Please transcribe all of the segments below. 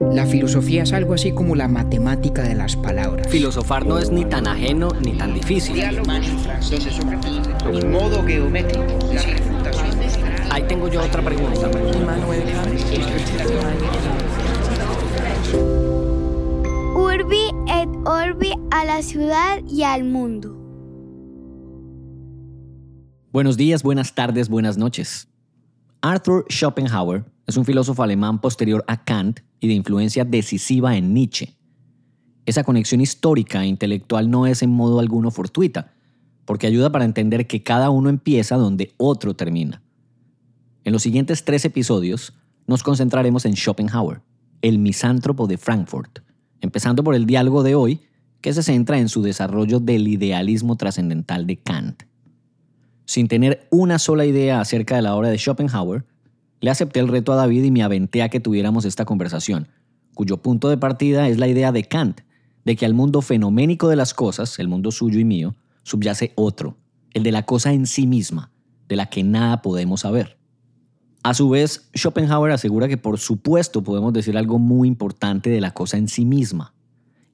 La filosofía es algo así como la matemática de las palabras. Filosofar no es ni tan ajeno ni tan difícil. Modo geométrico, Ahí tengo yo otra pregunta. Urbi et Orbi a la ciudad y al mundo. Buenos días, buenas tardes, buenas noches. Arthur Schopenhauer es un filósofo alemán posterior a Kant y de influencia decisiva en Nietzsche. Esa conexión histórica e intelectual no es en modo alguno fortuita, porque ayuda para entender que cada uno empieza donde otro termina. En los siguientes tres episodios nos concentraremos en Schopenhauer, el misántropo de Frankfurt, empezando por el diálogo de hoy, que se centra en su desarrollo del idealismo trascendental de Kant. Sin tener una sola idea acerca de la obra de Schopenhauer, le acepté el reto a David y me aventé a que tuviéramos esta conversación, cuyo punto de partida es la idea de Kant, de que al mundo fenoménico de las cosas, el mundo suyo y mío, subyace otro, el de la cosa en sí misma, de la que nada podemos saber. A su vez, Schopenhauer asegura que por supuesto podemos decir algo muy importante de la cosa en sí misma,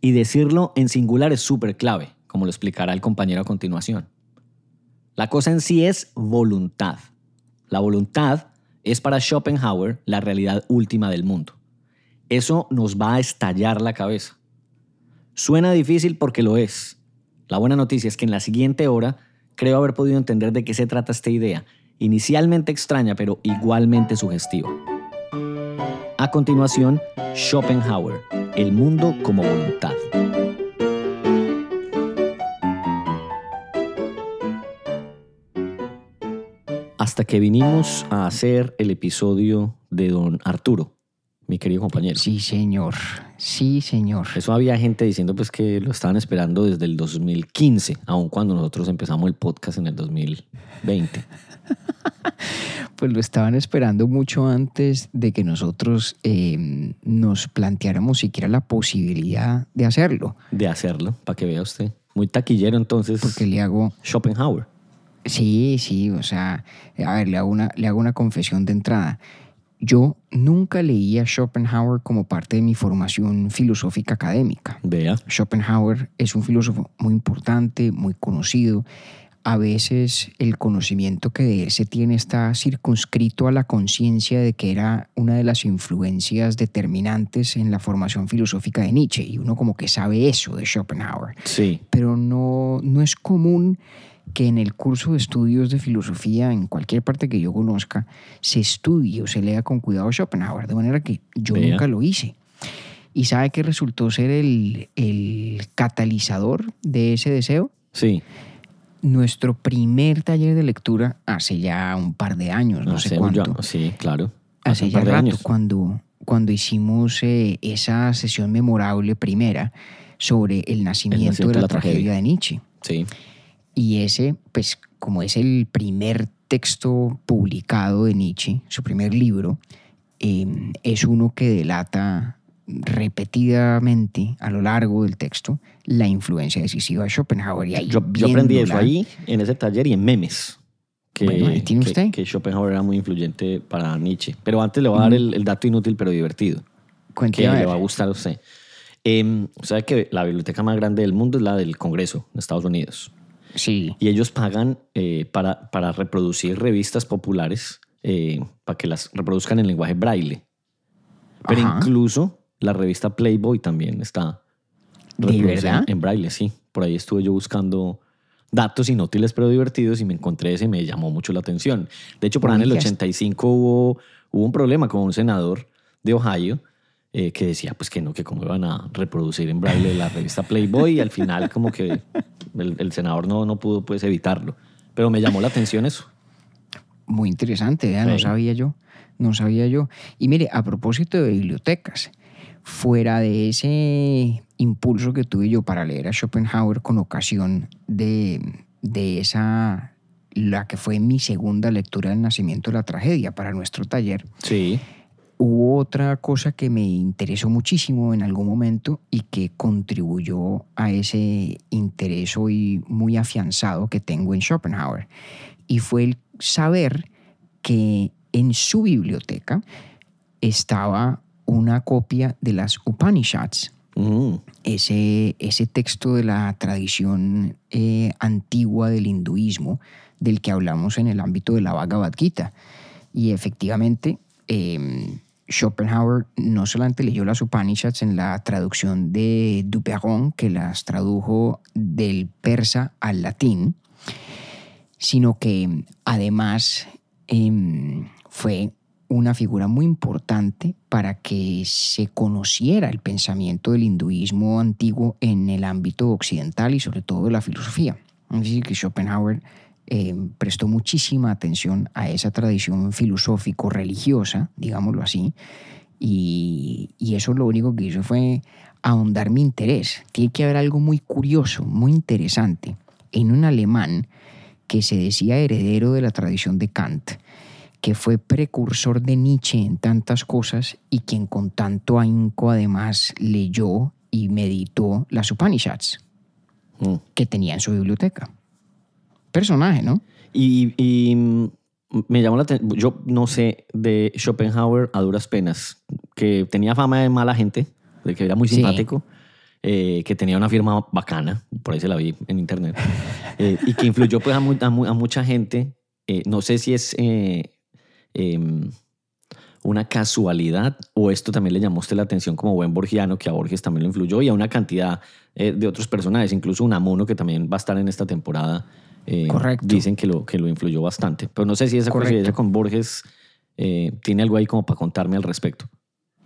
y decirlo en singular es súper clave, como lo explicará el compañero a continuación. La cosa en sí es voluntad. La voluntad es para Schopenhauer la realidad última del mundo. Eso nos va a estallar la cabeza. Suena difícil porque lo es. La buena noticia es que en la siguiente hora creo haber podido entender de qué se trata esta idea, inicialmente extraña pero igualmente sugestiva. A continuación, Schopenhauer, el mundo como voluntad. Hasta que vinimos a hacer el episodio de Don Arturo, mi querido compañero. Sí, señor. Sí, señor. Eso había gente diciendo pues que lo estaban esperando desde el 2015, aun cuando nosotros empezamos el podcast en el 2020. Pues lo estaban esperando mucho antes de que nosotros eh, nos planteáramos siquiera la posibilidad de hacerlo. De hacerlo, para que vea usted. Muy taquillero entonces. Porque le hago, Schopenhauer. Sí, sí, o sea, a ver, le hago una, le hago una confesión de entrada. Yo nunca leí a Schopenhauer como parte de mi formación filosófica académica. Vea. Schopenhauer es un filósofo muy importante, muy conocido. A veces el conocimiento que de él se tiene está circunscrito a la conciencia de que era una de las influencias determinantes en la formación filosófica de Nietzsche y uno como que sabe eso de Schopenhauer. Sí. Pero no, no es común que en el curso de estudios de filosofía, en cualquier parte que yo conozca, se estudie o se lea con cuidado Schopenhauer, de manera que yo nunca lo hice. ¿Y sabe qué resultó ser el, el catalizador de ese deseo? Sí. Nuestro primer taller de lectura hace ya un par de años, no sé Hace cuánto. ya- sí, claro. hace un ya par de rato, años. cuando, cuando hicimos eh, esa sesión memorable primera sobre el nacimiento, nacimiento de de la, tragedia. de Nietzsche. Sí. Y ese, pues como es el primer texto publicado de Nietzsche, su primer libro, eh, es uno que delata repetidamente a lo largo del texto la influencia decisiva de Schopenhauer. Y ahí Yo, yo aprendí eso ahí, en ese taller y en memes. Que, Bueno, ahí tiene que- usted. que Schopenhauer era muy influyente para Nietzsche. Pero antes le voy a dar el, el dato inútil pero divertido. Cuente que a le va a gustar a usted. Eh, ¿Sabe que la biblioteca más grande del mundo es la del Congreso de Estados Unidos? Sí, Y ellos pagan eh, para, para reproducir revistas populares, eh, para que las reproduzcan en lenguaje braille. Pero Ajá. incluso la revista Playboy también está ¿De reproducida en braille, sí. Por ahí estuve yo buscando datos inútiles pero divertidos y me encontré ese y me llamó mucho la atención. De hecho, por ahí en el Oiga, 85 hubo, hubo un problema con un senador de Ohio eh, que decía pues que no, que cómo iban a reproducir en braille la revista Playboy y al final como que el, el senador no, no pudo pues evitarlo. Pero me llamó la atención eso. Muy interesante, vea, no Sí. sabía yo, no sabía yo. Y mire, a propósito de bibliotecas, fuera de ese impulso que tuve yo para leer a Schopenhauer con ocasión de, de esa, la que fue mi segunda lectura del nacimiento de la tragedia para nuestro taller, Sí. Hubo otra cosa que me interesó muchísimo en algún momento y que contribuyó a ese interés hoy muy afianzado que tengo en Schopenhauer. Y fue el saber que en su biblioteca estaba una copia de las Upanishads, Mm, ese, ese texto de la tradición eh, antigua del hinduismo del que hablamos en el ámbito de la Bhagavad Gita. Y efectivamente, eh, Schopenhauer no solamente leyó las Upanishads en la traducción de Duperron, que las tradujo del persa al latín, sino que además em, fue una figura muy importante para que se conociera el pensamiento del hinduismo antiguo en el ámbito occidental y sobre todo de la filosofía. Es decir, que Schopenhauer eh, prestó muchísima atención a esa tradición filosófico-religiosa, digámoslo así, y, y eso lo único que hizo fue ahondar mi interés. Tiene que haber algo muy curioso, muy interesante, en un alemán que se decía heredero de la tradición de Kant, que fue precursor de Nietzsche en tantas cosas y quien con tanto ahínco además leyó y meditó las Upanishads mm. que tenía en su biblioteca. Personaje, ¿no? Y, y, me llamó la atención, yo no sé, de Schopenhauer a duras penas, que tenía fama de mala gente, de que era muy Sí. simpático, eh, que tenía una firma bacana, por ahí se la vi en internet, eh, y que influyó pues, a, mu- a mu- a mucha gente. Eh, no sé si es em, una casualidad o esto también le llamó usted la atención como buen borgiano, que a Borges también lo influyó, y a una cantidad de otros personajes, incluso Unamuno, que también va a estar en esta temporada. Eh, Correcto. Dicen que lo, que lo influyó bastante. Pero no sé si esa coincidencia con Borges eh, tiene algo ahí como para contarme al respecto.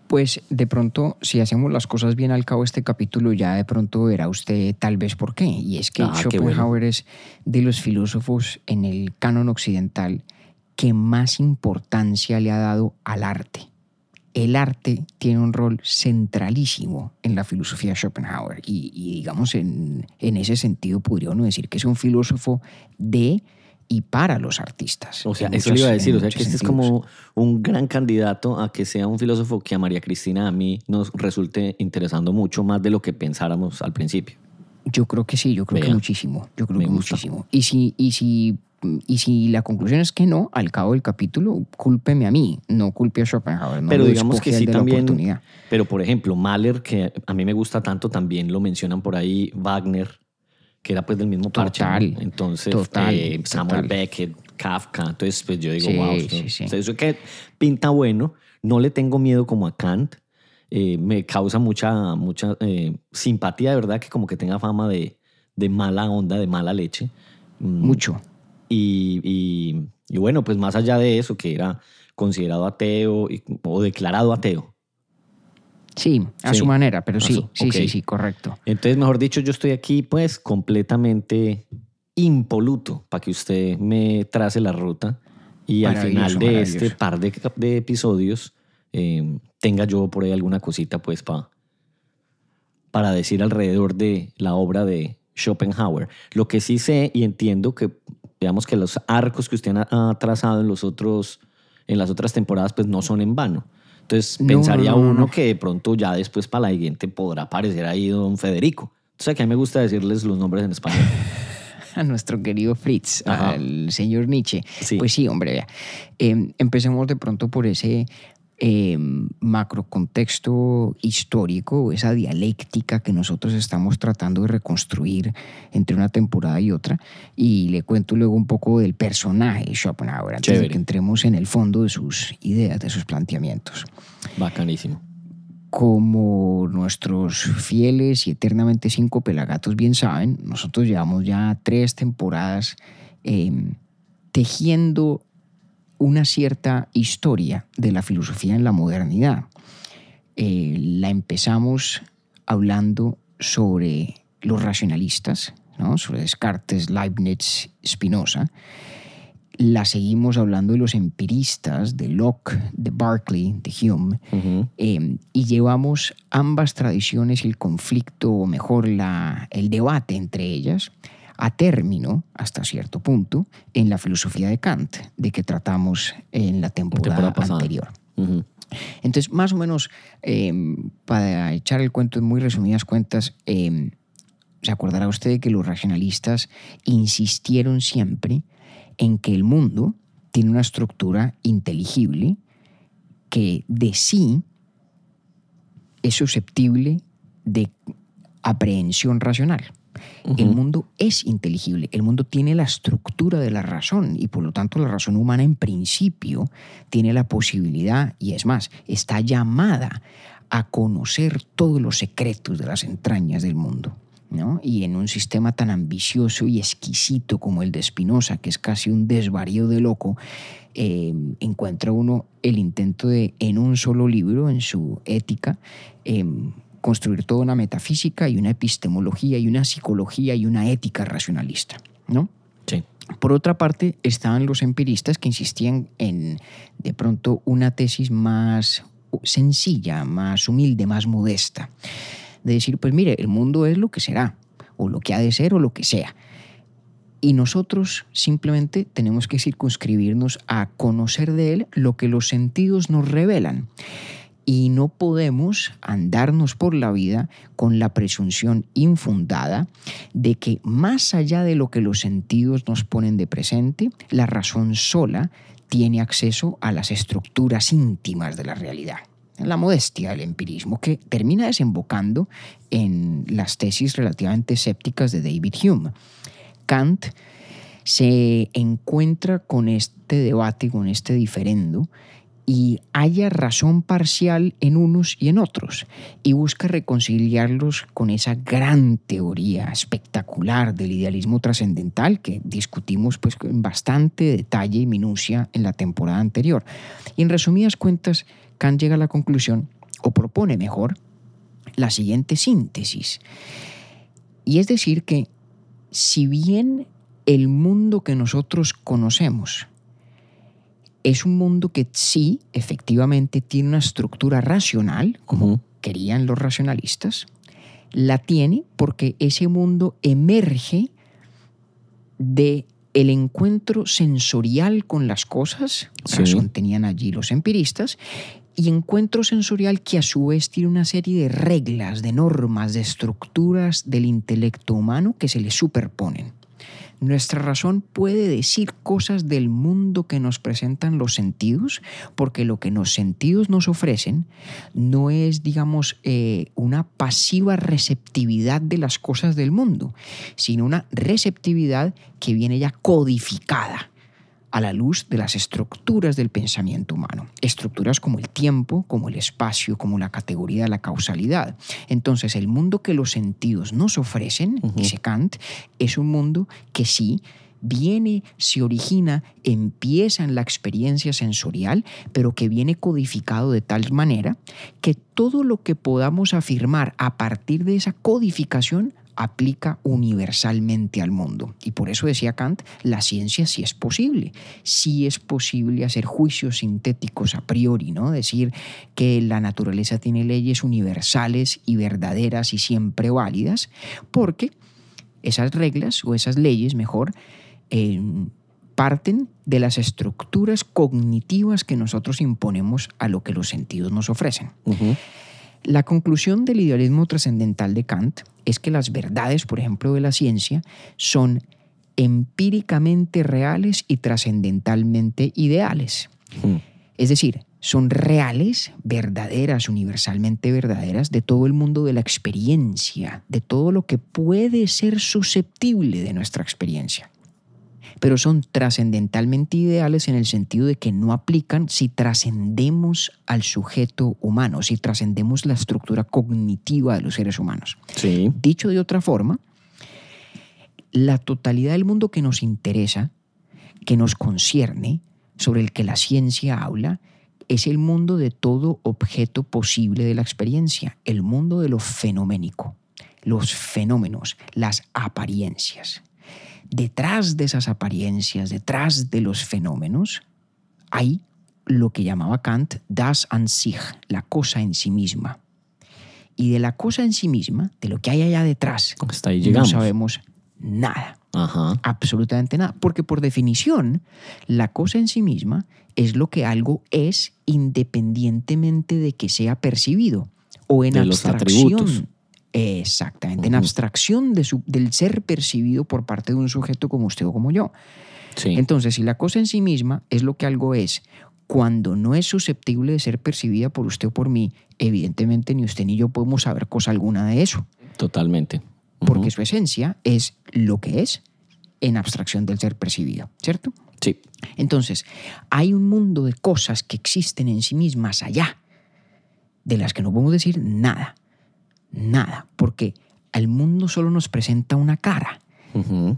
Pues de pronto, si hacemos las cosas bien al cabo de este capítulo, ya de pronto verá usted tal vez por qué. Y es que Ah, qué bueno. Schopenhauer es de los filósofos en el canon occidental que más importancia le ha dado al arte. El arte tiene un rol centralísimo en la filosofía de Schopenhauer y, y digamos en, en ese sentido podría uno decir que es un filósofo de y para los artistas. O sea, eso muchos- le iba a decir. O sea, que este es sentidos. como un gran candidato a que sea un filósofo que a María Cristina a mí nos resulte interesando mucho más de lo que pensáramos al principio. Yo creo que sí, yo creo que muchísimo, yo creo que gusta. muchísimo. Y si, y, si, y si la conclusión es que no, al cabo del capítulo, cúlpeme a mí, no culpe a Schopenhauer. No Pero digamos que sí también. Pero por ejemplo, Mahler, que a mí me gusta tanto, también lo mencionan por ahí, Wagner, que era pues del mismo parche. ¿no? Total, Entonces, total, eh, Samuel total. Beckett, Kafka. Entonces, pues yo digo, Sí, wow, sí, esto- sí. o sea, eso que pinta bueno. No le tengo miedo como a Kant. Eh, me causa mucha, mucha eh, simpatía, de verdad, que como que tenga fama de, de mala onda, de mala leche. Mm, Mucho. Y, y- y bueno, pues más allá de eso, que era considerado ateo y- o declarado ateo. Sí, a Sí. su manera, pero sí, su- sí, sí, sí, correcto. Entonces, mejor dicho, yo estoy aquí pues completamente impoluto para que usted me trace la ruta y al final de este par de, episodios eh, tenga yo por ahí alguna cosita pues pa- para decir alrededor de la obra de Schopenhauer. Lo que sí sé y entiendo que digamos que los arcos que usted ha ha trazado en los otros en las otras temporadas pues no son en vano. Entonces No, pensaría no, no, uno no. que de pronto ya después para la siguiente podrá aparecer ahí don Federico. Entonces aquí a mí me gusta decirles los nombres en español. A nuestro querido Fritz, Ajá. al señor Nietzsche. Sí. Pues sí, hombre, vea. Eh, empecemos de pronto por ese eh, macrocontexto histórico, esa dialéctica que nosotros estamos tratando de reconstruir entre una temporada y otra. Y le cuento luego un poco del personaje Schopenhauer, antes de Chévere. que entremos en el fondo de sus ideas, de sus planteamientos. Bacanísimo. Como nuestros fieles y eternamente cinco pelagatos bien saben, nosotros llevamos ya tres temporadas eh, tejiendo una cierta historia de la filosofía en la modernidad. Eh, la empezamos hablando sobre los racionalistas, ¿no? sobre Descartes, Leibniz, Spinoza. La seguimos hablando de los empiristas, de Locke, de Berkeley, de Hume. Eh, y llevamos ambas tradiciones y el conflicto, o mejor, la, el debate entre ellas, a término, hasta cierto punto, en la filosofía de Kant, de que tratamos en la temporada, anterior. Entonces, más o menos, eh, para echar el cuento en muy resumidas cuentas, eh, se acordará usted de que los racionalistas insistieron siempre en que el mundo tiene una estructura inteligible que de sí es susceptible de aprehensión racional. El mundo es inteligible, el mundo tiene la estructura de la razón y por lo tanto la razón humana en principio tiene la posibilidad, y es más, está llamada a conocer todos los secretos de las entrañas del mundo. ¿no? Y en un sistema tan ambicioso y exquisito como el de Spinoza, que es casi un desvarío de loco, eh, encuentra uno el intento de, en un solo libro, en su ética, eh, construir toda una metafísica y una epistemología y una psicología y una ética racionalista, ¿no? Sí. Por otra parte, estaban los empiristas que insistían en, de pronto, una tesis más sencilla, más humilde, más modesta. De decir, pues mire, el mundo es lo que será, o lo que ha de ser, o lo que sea. Y nosotros simplemente tenemos que circunscribirnos a conocer de él lo que los sentidos nos revelan y no podemos andarnos por la vida con la presunción infundada de que más allá de lo que los sentidos nos ponen de presente, la razón sola tiene acceso a las estructuras íntimas de la realidad. La modestia del empirismo que termina desembocando en las tesis relativamente escépticas de David Hume. Kant se encuentra con este debate, con este diferendo, y haya razón parcial en unos y en otros y busca reconciliarlos con esa gran teoría espectacular del idealismo trascendental que discutimos pues en bastante detalle y minucia en la temporada anterior. Y en resumidas cuentas, Kant llega a la conclusión o propone mejor la siguiente síntesis. Y es decir que si bien el mundo que nosotros conocemos es un mundo que sí, efectivamente, tiene una estructura racional, como querían los racionalistas. La tiene porque ese mundo emerge de el encuentro sensorial con las cosas, razón tenían allí los empiristas, y encuentro sensorial que a su vez tiene una serie de reglas, de normas, de estructuras del intelecto humano que se le superponen. Nuestra razón puede decir cosas del mundo que nos presentan los sentidos, porque lo que los sentidos nos ofrecen no es, digamos, eh, una pasiva receptividad de las cosas del mundo, sino una receptividad que viene ya codificada a la luz de las estructuras del pensamiento humano. Estructuras como el tiempo, como el espacio, como la categoría de la causalidad. Entonces, el mundo que los sentidos nos ofrecen, dice Kant, es un mundo que sí viene, se origina, empieza en la experiencia sensorial, pero que viene codificado de tal manera que todo lo que podamos afirmar a partir de esa codificación aplica universalmente al mundo. Y por eso decía Kant, la ciencia sí es posible. Sí es posible hacer juicios sintéticos a priori, ¿no? Decir que la naturaleza tiene leyes universales y verdaderas y siempre válidas, porque esas reglas o esas leyes, mejor, eh, parten de las estructuras cognitivas que nosotros imponemos a lo que los sentidos nos ofrecen. La conclusión del idealismo trascendental de Kant es que las verdades, por ejemplo, de la ciencia, son empíricamente reales y trascendentalmente ideales. Hmm. Es decir, son reales, verdaderas, universalmente verdaderas de todo el mundo de la experiencia, de todo lo que puede ser susceptible de nuestra experiencia pero son trascendentalmente ideales en el sentido de que no aplican si trascendemos al sujeto humano, si trascendemos la estructura cognitiva de los seres humanos. Dicho de otra forma, la totalidad del mundo que nos interesa, que nos concierne, sobre el que la ciencia habla, es el mundo de todo objeto posible de la experiencia, el mundo de lo fenoménico, los fenómenos, las apariencias detrás de esas apariencias, detrás de los fenómenos, hay lo que llamaba Kant das an sich, la cosa en sí misma. Y de la cosa en sí misma, de lo que hay allá detrás, no sabemos nada. Absolutamente nada. Porque por definición, la cosa en sí misma es lo que algo es independientemente de que sea percibido o en abstracción. Exactamente, en abstracción de su, del ser percibido por parte de un sujeto como usted o como yo. Entonces, si la cosa en sí misma es lo que algo es, cuando no es susceptible de ser percibida por usted o por mí, evidentemente ni usted ni yo podemos saber cosa alguna de eso, Totalmente. porque su esencia es lo que es en abstracción del ser percibido, ¿cierto? Sí. Entonces, hay un mundo de cosas que existen en sí mismas allá, de las que no podemos decir nada, nada, porque al mundo solo nos presenta una cara.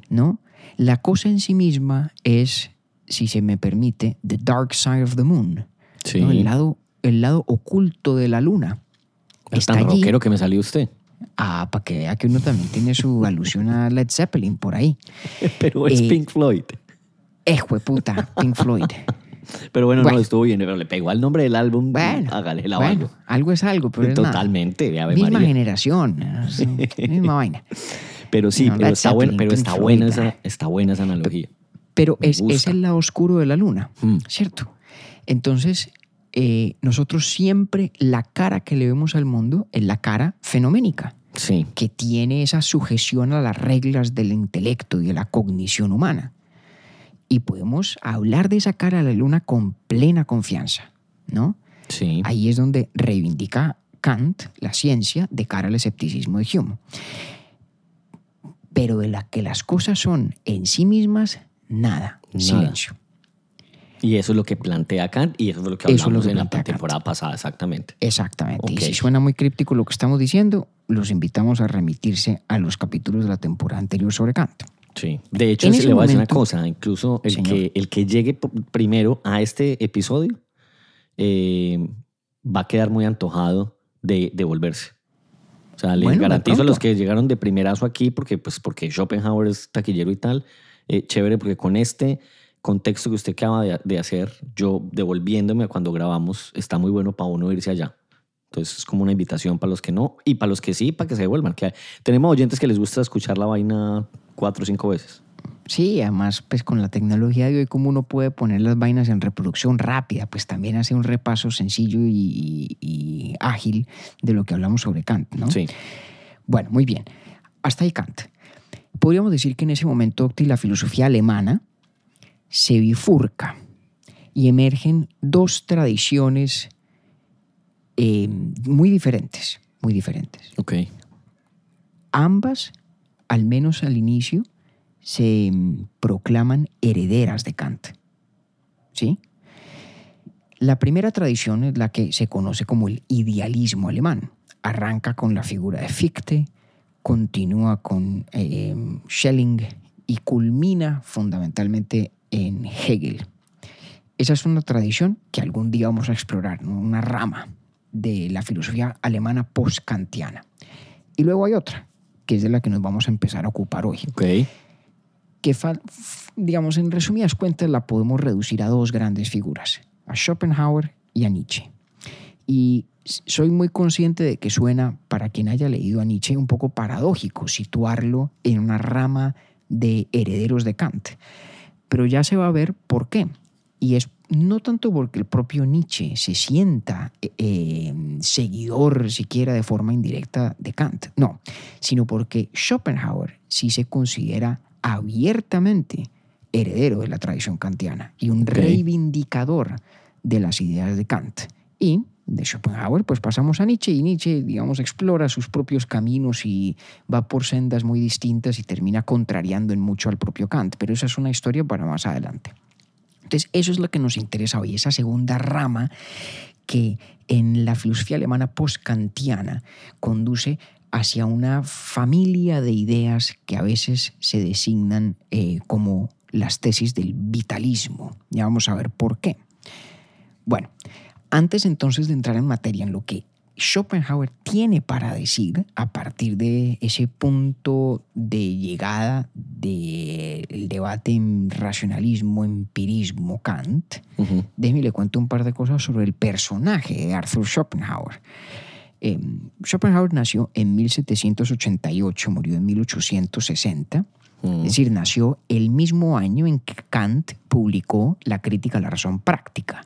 ¿no? La cosa en sí misma es, si se me permite, the dark side of the moon, Sí. ¿no? el, lado, el lado oculto de la luna. Es tan allí. rockero que me salió usted. Ah, para que vea que uno también tiene su alusión a Led Zeppelin por ahí. Pero es Eh, Pink Floyd. Ejo de puta, Pink Floyd. Pero bueno, bueno. no, estuvo bien. Pero le pegó al nombre del álbum. Bueno, Hágale la bueno, algo. algo es algo, pero es nada. Totalmente. Misma María. generación, misma vaina. Pero sí, No, pero está buena, Zeppelin, pero está buena esa, está buena esa analogía. Pero es, es el lado oscuro de la luna, Mm. ¿cierto? Entonces, eh, nosotros siempre la cara que le vemos al mundo es la cara fenoménica, Sí. que tiene esa sujeción a las reglas del intelecto y de la cognición humana. Y podemos hablar de esa cara de la luna con plena confianza, ¿no? Sí. Ahí es donde reivindica Kant la ciencia de cara al escepticismo de Hume. Pero de la que las cosas son en sí mismas, nada. Nada. Silencio. Y eso es lo que plantea Kant y eso es lo que lo hablamos que en la Kant. temporada pasada, exactamente. Exactamente. Ok. Y si suena muy críptico lo que estamos diciendo, los invitamos a remitirse a los capítulos de la temporada anterior sobre Kant. Sí. De hecho, le voy a decir una cosa. Incluso el Señor. que, el que llegue primero a este episodio eh, va a quedar muy antojado de, de volverse. O sea, les Bueno, garantizo a los que llegaron de primerazo aquí, porque, pues, porque Schopenhauer es taquillero y tal, eh, chévere, porque con este contexto que usted acaba de, de hacer, yo devolviéndome a cuando grabamos, está muy bueno para uno irse allá. Entonces es como una invitación para los que no y para los que sí, para que se devuelvan. Tenemos oyentes que les gusta escuchar la vaina cuatro o cinco veces. Sí, además, pues con la tecnología de hoy, como uno puede poner las vainas en reproducción rápida, pues también hace un repaso sencillo y, ágil de lo que hablamos sobre Kant, ¿no? Sí. Bueno, muy bien. Hasta ahí Kant. Podríamos decir que en ese momento la filosofía alemana se bifurca y emergen dos tradiciones eh, muy diferentes, muy diferentes. Ok. Ambas, al menos al inicio, se mm, proclaman herederas de Kant. ¿Sí? La primera tradición es la que se conoce como el idealismo alemán. Arranca con la figura de Fichte, continúa con eh, Schelling y culmina fundamentalmente en Hegel. Esa es una tradición que algún día vamos a explorar, ¿no? una rama de la filosofía alemana post-kantiana. Y luego hay otra, que es de la que nos vamos a empezar a ocupar hoy, que, digamos, en resumidas cuentas la podemos reducir a dos grandes figuras, a Schopenhauer y a Nietzsche. Y soy muy consciente de que suena, para quien haya leído a Nietzsche, un poco paradójico situarlo en una rama de herederos de Kant. Pero ya se va a ver por qué. Y es no tanto porque el propio Nietzsche se sienta eh, eh, seguidor siquiera de forma indirecta de Kant, no, sino porque Schopenhauer sí se considera abiertamente heredero de la tradición kantiana y un reivindicador de las ideas de Kant. Y de Schopenhauer, pues pasamos a Nietzsche y Nietzsche, digamos, explora sus propios caminos y va por sendas muy distintas y termina contrariando en mucho al propio Kant, pero esa es una historia para más adelante. Entonces, eso es lo que nos interesa hoy, esa segunda rama que en la filosofía alemana post-kantiana conduce hacia una familia de ideas que a veces se designan eh, como las tesis del vitalismo. Ya vamos a ver por qué. Bueno, antes entonces de entrar en materia en lo que Schopenhauer tiene para decir a partir de ese punto de llegada del debate en racionalismo, empirismo, Kant, Ujú. déjeme le cuento un par de cosas sobre el personaje de Arthur Schopenhauer. Eh, Schopenhauer nació en 1788, murió en 1860. Mm. Es decir, nació el mismo año en que Kant publicó La crítica a la razón práctica.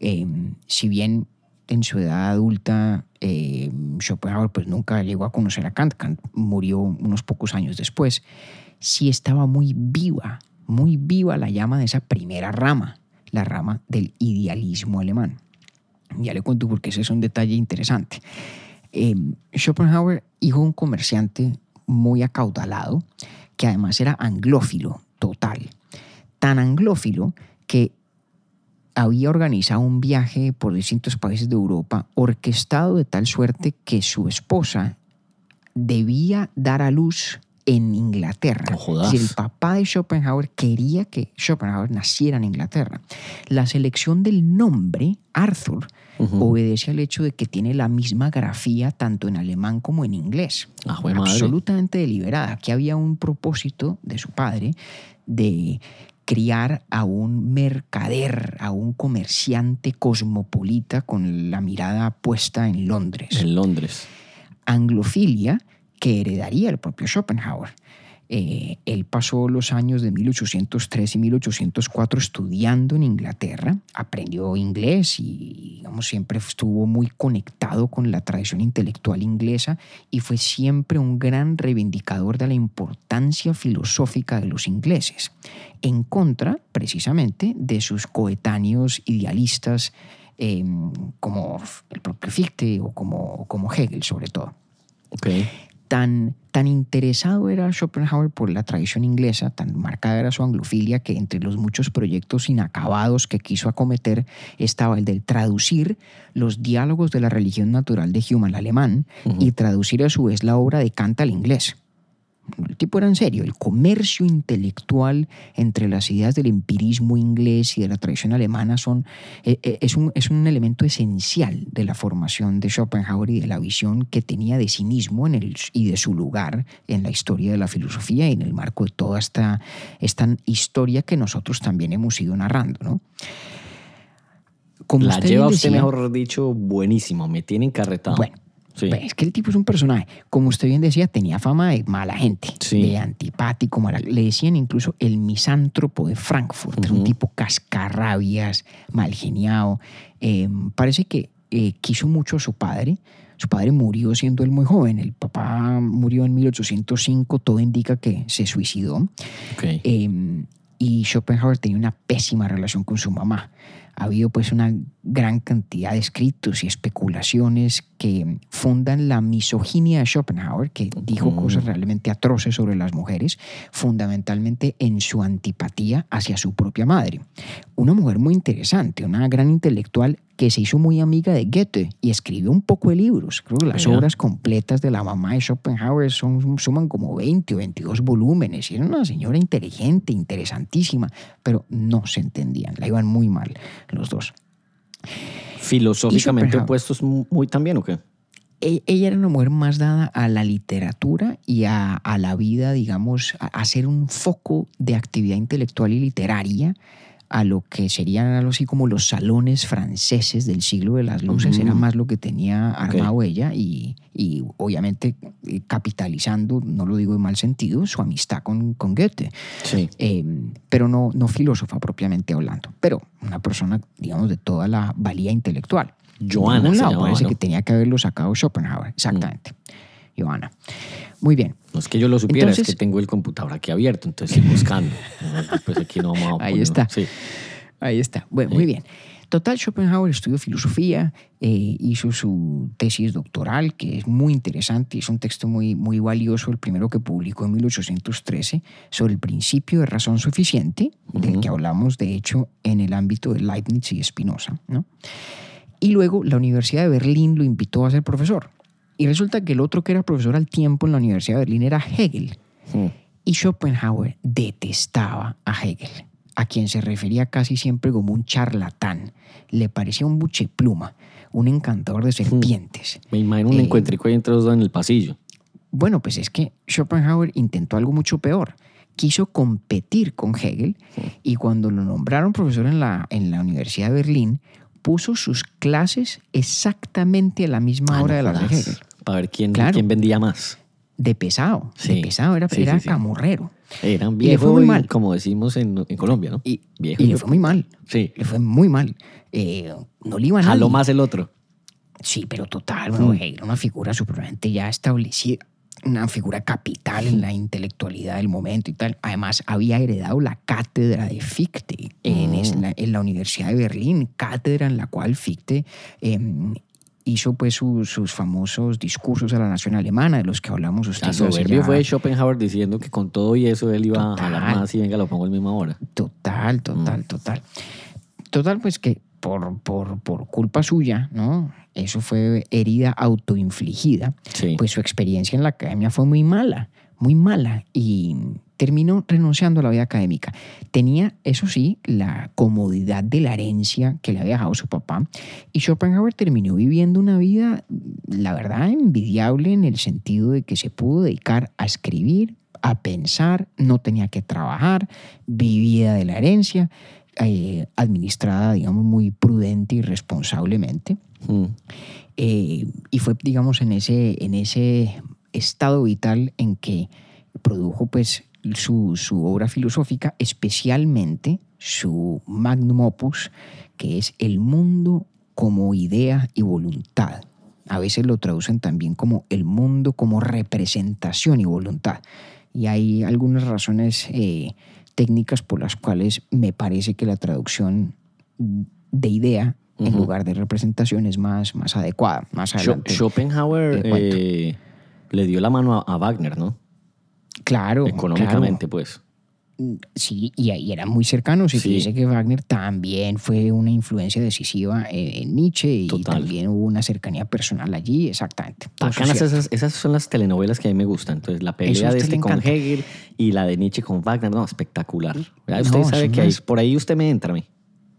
Eh, si bien en su edad adulta eh, Schopenhauer pues nunca llegó a conocer a Kant, Kant murió unos pocos años después, sí estaba muy viva, muy viva la llama de esa primera rama, la rama del idealismo alemán. Ya le cuento porque ese es un detalle interesante. Eh, Schopenhauer, hijo de un comerciante muy acaudalado, que además era anglófilo total. Tan anglófilo que había organizado un viaje por distintos países de Europa, orquestado de tal suerte que su esposa debía dar a luz en Inglaterra. No jodas. Si el papá de Schopenhauer quería que Schopenhauer naciera en Inglaterra. La selección del nombre, Arthur, obedece al hecho de que tiene la misma grafía tanto en alemán como en inglés. Ah, madre. Absolutamente deliberada. Aquí había un propósito de su padre de criar a un mercader, a un comerciante cosmopolita con la mirada puesta en Londres En Londres. anglofilia que heredaría el propio Schopenhauer. Eh, él pasó los años de 1803 y 1804 estudiando en Inglaterra, aprendió inglés y digamos, siempre estuvo muy conectado con la tradición intelectual inglesa y fue siempre un gran reivindicador de la importancia filosófica de los ingleses, en contra precisamente de sus coetáneos idealistas eh, como el propio Fichte o como, como Hegel sobre todo Ok. Tan, tan interesado era Schopenhauer por la tradición inglesa, tan marcada era su anglofilia, que entre los muchos proyectos inacabados que quiso acometer estaba el de traducir los diálogos de la religión natural de Hume al alemán y traducir a su vez la obra de Kant al inglés. El tipo era en serio, el comercio intelectual entre las ideas del empirismo inglés y de la tradición alemana son, eh, eh, es, un, es un elemento esencial de la formación de Schopenhauer y de la visión que tenía de sí mismo en el, y de su lugar en la historia de la filosofía y en el marco de toda esta, esta historia que nosotros también hemos ido narrando. ¿no? Como La lleva usted, decía- mejor dicho, buenísimo. Me tiene encarretado. Bueno, Sí. Pues es que el tipo es un personaje. Como usted bien decía, tenía fama de mala gente, Sí. de antipático, mala- Le decían incluso el misántropo de Frankfurt. Era un Ujú. tipo cascarrabias, mal geniado. Eh, parece que eh, quiso mucho a su padre. Su padre murió siendo él muy joven. El papá murió en 1805. Todo indica que se suicidó. Ok. Eh, y Schopenhauer tenía una pésima relación con su mamá. Ha habido pues una gran cantidad de escritos y especulaciones que fundan la misoginia de Schopenhauer, que dijo cosas realmente atroces sobre las mujeres, fundamentalmente en su antipatía hacia su propia madre. Una mujer muy interesante, una gran intelectual que se hizo muy amiga de Goethe y escribió un poco de libros. Creo que las obras completas de la mamá de Schopenhauer son, suman como 20 o 22 volúmenes. Y era una señora inteligente, interesantísima, pero no se entendían, la iban muy mal los dos. Filosóficamente opuestos muy también, ¿o qué? E- Ella era una mujer más dada a la literatura y a, a la vida, digamos, a, a ser un foco de actividad intelectual y literaria a lo que serían algo así como los salones franceses del siglo de las luces, era más lo que tenía armado ella y, y obviamente eh, capitalizando, no lo digo en mal sentido, su amistad con, con Goethe Sí. eh, pero no, no filósofa propiamente hablando, pero una persona, digamos, de toda la valía intelectual. Joana Por un se lado, llamaba, parece ¿no? que tenía que haberlo sacado Schopenhauer, exactamente. Joana. Muy bien. No es que yo lo supiera, es que tengo el computador aquí abierto, entonces estoy buscando. pues aquí no vamos a Ahí está. Sí. Ahí está. Bueno, muy bien. Total, Schopenhauer estudió filosofía, eh, hizo su tesis doctoral, que es muy interesante, es un texto muy, muy valioso, el primero que publicó en 1813, sobre el principio de razón suficiente, del que hablamos, de hecho, en el ámbito de Leibniz y Spinoza. ¿no? Y luego la Universidad de Berlín lo invitó a ser profesor. Y resulta que el otro que era profesor al tiempo en la Universidad de Berlín era Hegel. Mm. Y Schopenhauer detestaba a Hegel, a quien se refería casi siempre como un charlatán. Le parecía un buchepluma, un encantador de serpientes. Me imagino un Eh, encuentrico entre los dos en el pasillo. Bueno, pues es que Schopenhauer intentó algo mucho peor. Quiso competir con Hegel y cuando lo nombraron profesor en la, en la Universidad de Berlín, puso sus clases exactamente a la misma Ah, hora de las de. Hegel. Para ver quién, Claro. quién vendía más. De pesado, Sí, de pesado, era, sí, era sí, camorrero. Eran Y le fue muy mal. como decimos en, en Colombia, ¿no? Y, Viejo y le fue muy mal. Sí. Le fue muy mal. Eh, no le iba a Jaló más el otro. Sí, pero total, bueno, Mm. Hegel era una figura supremamente ya establecida. una figura capital en la intelectualidad del momento y tal. Además, había heredado la cátedra de Fichte en, Mm. la, en la Universidad de Berlín, cátedra en la cual Fichte em, hizo pues su- sus famosos discursos a la nación alemana, de los que hablamos usted. La ya- fue Schopenhauer diciendo que con todo y eso él iba a hablar más y venga, lo pongo a la misma hora. Total, total, total. Total, pues que por, por, por culpa suya, ¿no? Eso fue herida autoinfligida. Sí. Pues su experiencia en la academia fue muy mala, muy mala. Y terminó renunciando a la vida académica. Tenía, eso sí, la comodidad de la herencia que le había dejado su papá. Y Schopenhauer terminó viviendo una vida, la verdad, envidiable en el sentido de que se pudo dedicar a escribir, a pensar, no tenía que trabajar, vivía de la herencia, eh, administrada, digamos, muy prudente y responsablemente. Mm. Eh, y fue, digamos, en ese, en ese estado vital en que produjo pues su, su obra filosófica, especialmente su magnum opus, que es El mundo como idea y voluntad. A veces lo traducen también como el mundo como representación y voluntad. Y hay algunas razones eh, técnicas por las cuales me parece que la traducción de idea en Ujú. lugar de representación es más, más adecuada. Más adelante. Schopenhauer le cuento. eh, le dio la mano a, a Wagner, ¿no? Claro. Económicamente, claro. pues. Sí, y, y eran muy cercanos. Y Sí. fíjese que Wagner también fue una influencia decisiva en, en Nietzsche y Total. también hubo una cercanía personal allí, exactamente. Bacanas esas, esas son las telenovelas que a mí me gustan. Entonces, la Eso pelea de este con. Hegel y la de Nietzsche con Wagner, no, espectacular. No, Usted sabe que unas- por ahí usted me entra a mí.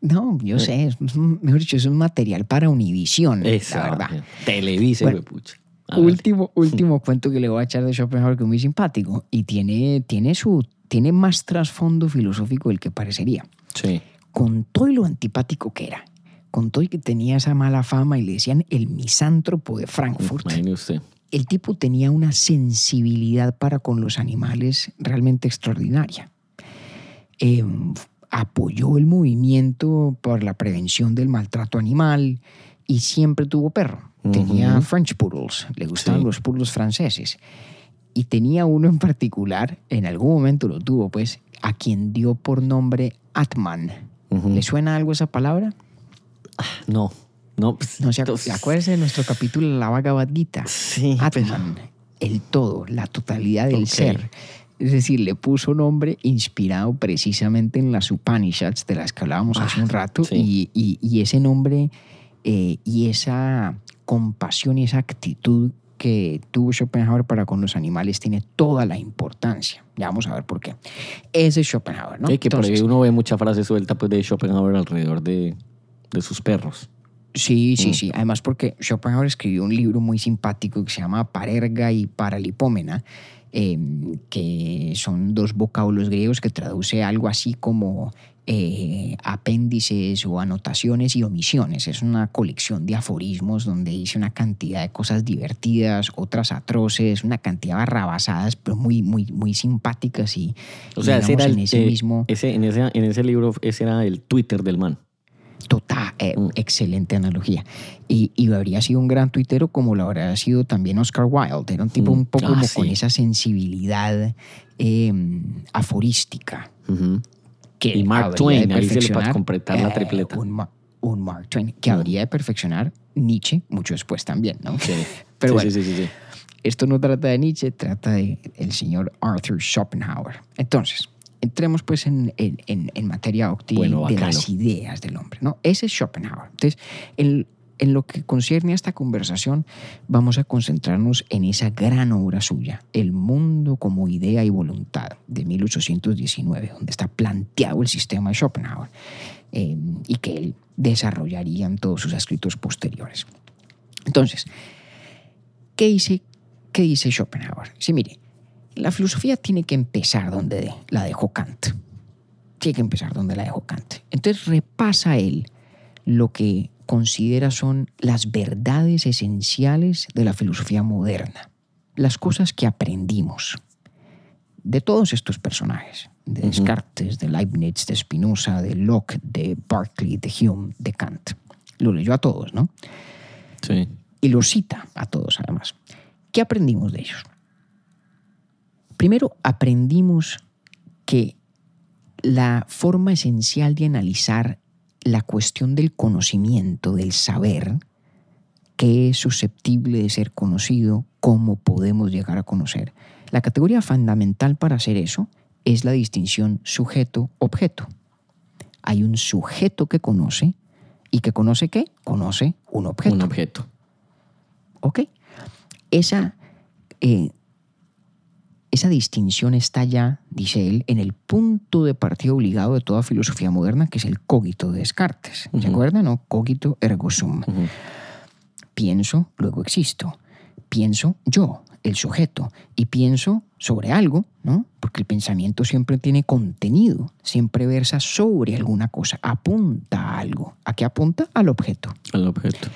No, yo sé, es un- mejor dicho, es un material para Univisión, la verdad. Televisa, Bueno, huepucha. Último, último cuento que le voy a echar de Schopenhauer que es muy simpático y tiene, tiene, su, tiene más trasfondo filosófico del que parecería. Sí. Con todo y lo antipático que era, con todo y que tenía esa mala fama y le decían el misántropo de Frankfurt, Imagine usted. el tipo tenía una sensibilidad para con los animales realmente extraordinaria. Eh, apoyó el movimiento por la prevención del maltrato animal y siempre tuvo perro. Tenía Ujú. French Poodles, le gustaban Sí. los poodles franceses. Y tenía uno en particular, en algún momento lo tuvo, pues, a quien dio por nombre Atman. ¿Le suena algo esa palabra? No, no. pues, No se ac- entonces- acuérdese de nuestro capítulo la Bhagavad Gita. Sí, pero- Atman, el todo, la totalidad del ser. Es decir, le puso nombre inspirado precisamente en las Upanishads de las que hablábamos hace un rato Ah, sí. y, y- y ese nombre eh, y esa compasión y esa actitud que tuvo Schopenhauer para con los animales tiene toda la importancia. Ya vamos a ver por qué. Ese es Schopenhauer, ¿no? Sí, que por ahí uno ve mucha frase suelta pues, de Schopenhauer alrededor de, de sus perros. Sí, sí, Mm. sí. Además porque Schopenhauer escribió un libro muy simpático que se llama Parerga y Paralipómena, eh, que son dos vocablos griegos que traduce algo así como eh, apéndices o anotaciones y omisiones. Es una colección de aforismos donde dice una cantidad de cosas divertidas, otras atroces, una cantidad barrabasadas, pero muy, muy, muy simpáticas y, O sea, ese era el, en ese eh, mismo... ese, en, ese, en ese libro, ese era el Twitter del man. Total, eh, excelente analogía. Y, y habría sido un gran tuitero como lo habría sido también Oscar Wilde. Era un tipo Mm. un poco Ah, como sí. con esa sensibilidad eh, aforística. Ujú. Que Y Mark Twain, de ahí se le perfeccionar, completar la eh, tripleta. Un, un Mark Twain que Mm. habría de perfeccionar Nietzsche mucho después también, ¿no? Sí. Pero sí, bueno, esto no trata de Nietzsche, trata de el señor Arthur Schopenhauer. Entonces, entremos pues en, en- materia Octi Bueno, de las ideas del hombre. ¿no? Ese es Schopenhauer. Entonces, en, en lo que concierne a esta conversación, vamos a concentrarnos en esa gran obra suya, El mundo como idea y voluntad, de 1819, donde está planteado el sistema de Schopenhauer eh, y que él desarrollaría en todos sus escritos posteriores. Entonces, ¿qué dice, qué dice Schopenhauer? Sí, mire, la filosofía tiene que empezar donde la dejó Kant. Tiene que empezar donde la dejó Kant. Entonces repasa él lo que considera son las verdades esenciales de la filosofía moderna, las cosas que aprendimos de todos estos personajes, de. Descartes, de Leibniz, de Spinoza, de Locke, de Berkeley, de Hume, de Kant. Lo leyó a todos, ¿no? Sí. y los cita a todos además. ¿Qué aprendimos de ellos? Primero, aprendimos que la forma esencial de analizar la cuestión del conocimiento, del saber, qué es susceptible de ser conocido, cómo podemos llegar a conocer. La categoría fundamental para hacer eso es la distinción sujeto-objeto. Hay un sujeto que conoce y que conoce qué? Conoce un objeto. Un objeto. ¿Ok? Esa, eh, esa distinción está ya, dice él, en el punto de partida obligado de toda filosofía moderna, que es el cogito de Descartes. ¿Se acuerdan? No? Cogito ergo sum. Pienso, luego existo. Pienso yo, el sujeto, y pienso sobre algo, ¿no? Porque el pensamiento siempre tiene contenido, siempre versa sobre alguna cosa, apunta a algo. ¿A qué apunta? Al objeto. Al objeto.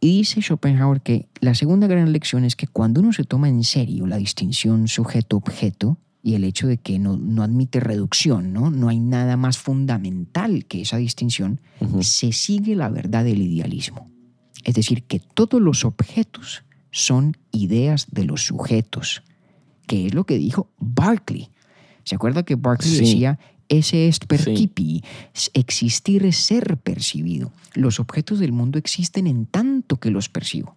Y dice Schopenhauer que la segunda gran lección es que cuando uno se toma en serio la distinción sujeto-objeto y el hecho de que no, no admite reducción, ¿no? no hay nada más fundamental que esa distinción, se sigue la verdad del idealismo. Es decir, que todos los objetos son ideas de los sujetos, que es lo que dijo Berkeley. ¿Se acuerda que Sí. decía, ese Sí. percipi, existir es ser percibido? Los objetos del mundo existen en tanto que los percibo.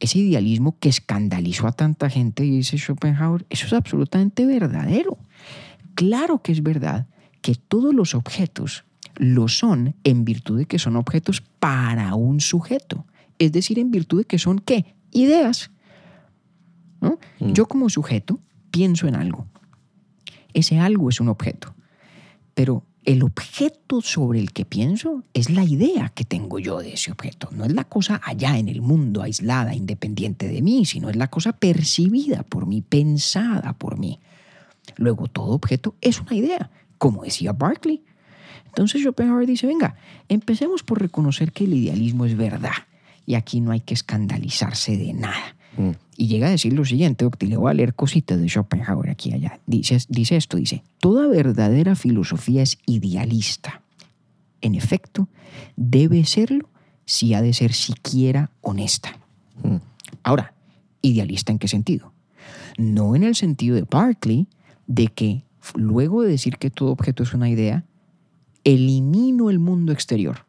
Ese idealismo que escandalizó a tanta gente, dice Schopenhauer, eso es absolutamente verdadero. Claro que es verdad que todos los objetos lo son en virtud de que son objetos para un sujeto. Es decir, en virtud de que son qué? Ideas. ¿no? Mm. Yo como sujeto pienso en algo. Ese algo es un objeto. Pero el objeto sobre el que pienso es la idea que tengo yo de ese objeto. No es la cosa allá en el mundo, aislada, independiente de mí, sino es la cosa percibida por mí, pensada por mí. Luego, todo objeto es una idea, como decía Berkeley. Entonces Schopenhauer dice, venga, empecemos por reconocer que el idealismo es verdad y aquí no hay que escandalizarse de nada. Mm. Y llega a decir lo siguiente, Octi, le voy a leer cositas de Schopenhauer aquí y allá. Dice, dice esto, dice, toda verdadera filosofía es idealista. En efecto, debe serlo si ha de ser siquiera honesta. Mm. Ahora, ¿idealista en qué sentido? No en el sentido de Berkeley, de que luego de decir que todo objeto es una idea, elimino el mundo exterior.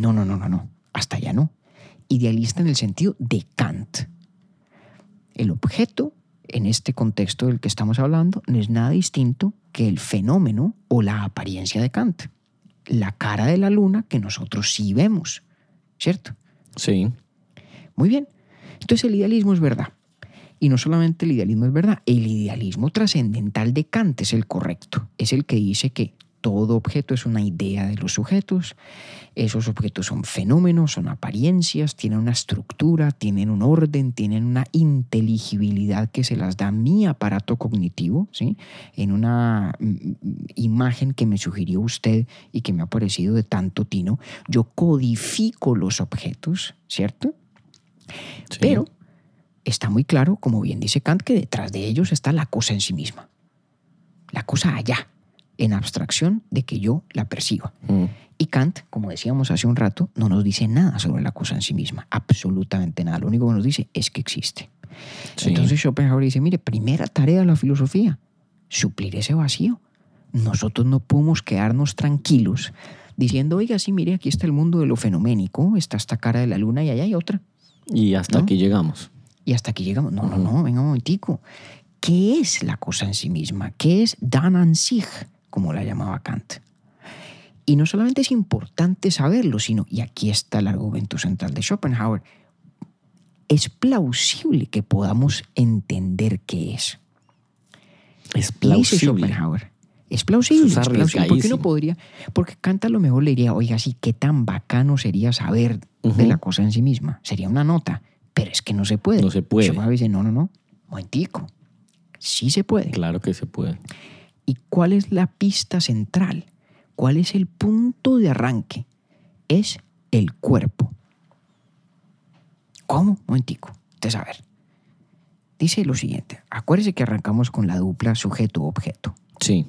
No, no, no, no, no. Hasta allá no. Idealista en el sentido de Kant. El objeto, en este contexto del que estamos hablando, no es nada distinto que el fenómeno o la apariencia de Kant. La cara de la luna que nosotros sí vemos, ¿cierto? Sí. Muy bien. Entonces el idealismo es verdad. Y no solamente el idealismo es verdad, el idealismo trascendental de Kant es el correcto. Es el que dice que todo objeto es una idea de los sujetos. Esos objetos son fenómenos, son apariencias, tienen una estructura, tienen un orden, tienen una inteligibilidad que se las da mi aparato cognitivo, ¿sí? En una mm, imagen que me sugirió usted y que me ha parecido de tanto tino, yo codifico los objetos, ¿cierto? sí. Pero está muy claro, como bien dice Kant, que detrás de ellos está la cosa en sí misma. La cosa allá, en abstracción de que yo la perciba. Mm. Y Kant, como decíamos hace un rato, no nos dice nada sobre la cosa en sí misma, absolutamente nada. Lo único que nos dice es que existe. Sí. Entonces Schopenhauer dice, mire, primera tarea de la filosofía, suplir ese vacío. Nosotros no podemos quedarnos tranquilos diciendo, oiga, sí, mire, aquí está el mundo de lo fenoménico, está esta cara de la luna y allá hay otra. Y hasta ¿No? aquí llegamos. Y hasta aquí llegamos. No, no, no, venga un momentico. ¿Qué es la cosa en sí misma? ¿Qué es Dan an sich, como la llamaba Kant? Y no solamente es importante saberlo, sino, y aquí está el argumento central de Schopenhauer, es plausible que podamos entender qué es. Es Y dice plausible. Schopenhauer. Es plausible. Es plausible. ¿Por qué no podría? Porque Kant a lo mejor le diría, oiga, sí, qué tan bacano sería saber de la cosa en sí misma. Sería una nota. Pero es que no se puede. No se puede. Schopenhauer dice, no, no, no. Momentico. Sí se puede. Claro que se puede. ¿Y cuál es la pista central? ¿Cuál es el punto de arranque? Es el cuerpo. ¿Cómo? Momentico. A ver. Dice lo siguiente. Acuérdese que arrancamos con la dupla sujeto-objeto. Sí.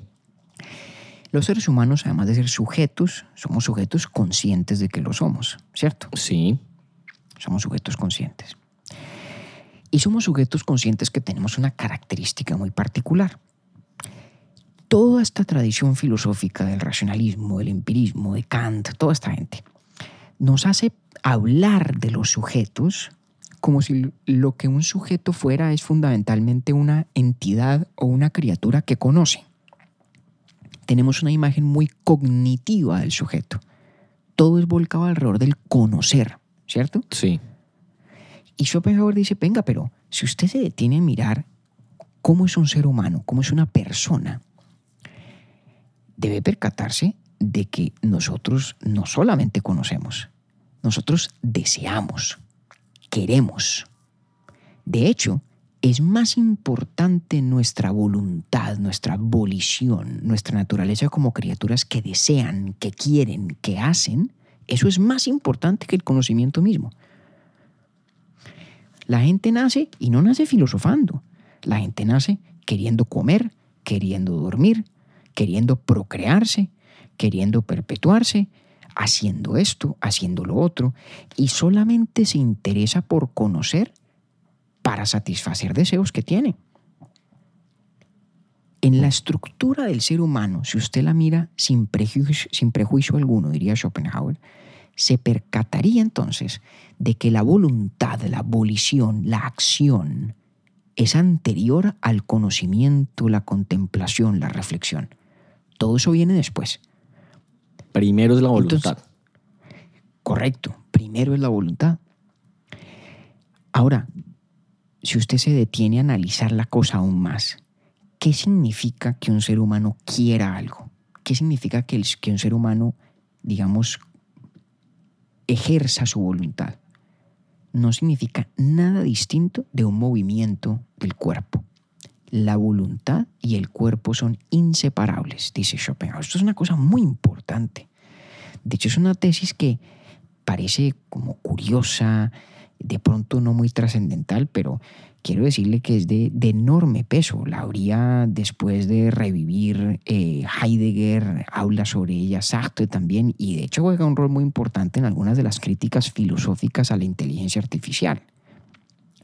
Los seres humanos, además de ser sujetos, somos sujetos conscientes de que lo somos, ¿cierto? Sí. Somos sujetos conscientes. Y somos sujetos conscientes que tenemos una característica muy particular. Toda esta tradición filosófica del racionalismo, del empirismo, de Kant, toda esta gente, nos hace hablar de los sujetos como si lo que un sujeto fuera es fundamentalmente una entidad o una criatura que conoce. Tenemos una imagen muy cognitiva del sujeto. Todo es volcado alrededor del conocer, ¿cierto? Sí. Y Schopenhauer dice, venga, pero si usted se detiene a mirar cómo es un ser humano, cómo es una persona, debe percatarse de que nosotros no solamente conocemos, nosotros deseamos, queremos. De hecho, es más importante nuestra voluntad, nuestra volición, nuestra naturaleza como criaturas que desean, que quieren, que hacen. Eso es más importante que el conocimiento mismo. La gente nace y no nace filosofando. La gente nace queriendo comer, queriendo dormir, queriendo procrearse, queriendo perpetuarse, haciendo esto, haciendo lo otro, y solamente se interesa por conocer para satisfacer deseos que tiene. En la estructura del ser humano, si usted la mira sin prejuicio, sin prejuicio alguno, diría Schopenhauer, se percataría entonces de que la voluntad, la volición, la acción es anterior al conocimiento, la contemplación, la reflexión. Todo eso viene después. Primero es la voluntad. Entonces, correcto, primero es la voluntad. Ahora, si usted se detiene a analizar la cosa aún más, ¿qué significa que un ser humano quiera algo? ¿Qué significa que, el- que un ser humano, digamos, ejerza su voluntad? No significa nada distinto de un movimiento del cuerpo. La voluntad y el cuerpo son inseparables, dice Schopenhauer. Esto es una cosa muy importante. De hecho, es una tesis que parece como curiosa, de pronto no muy trascendental, pero quiero decirle que es de, enorme peso. La habría después de revivir eh, Heidegger, habla sobre ella Sartre también, y de hecho juega un rol muy importante en algunas de las críticas filosóficas a la inteligencia artificial.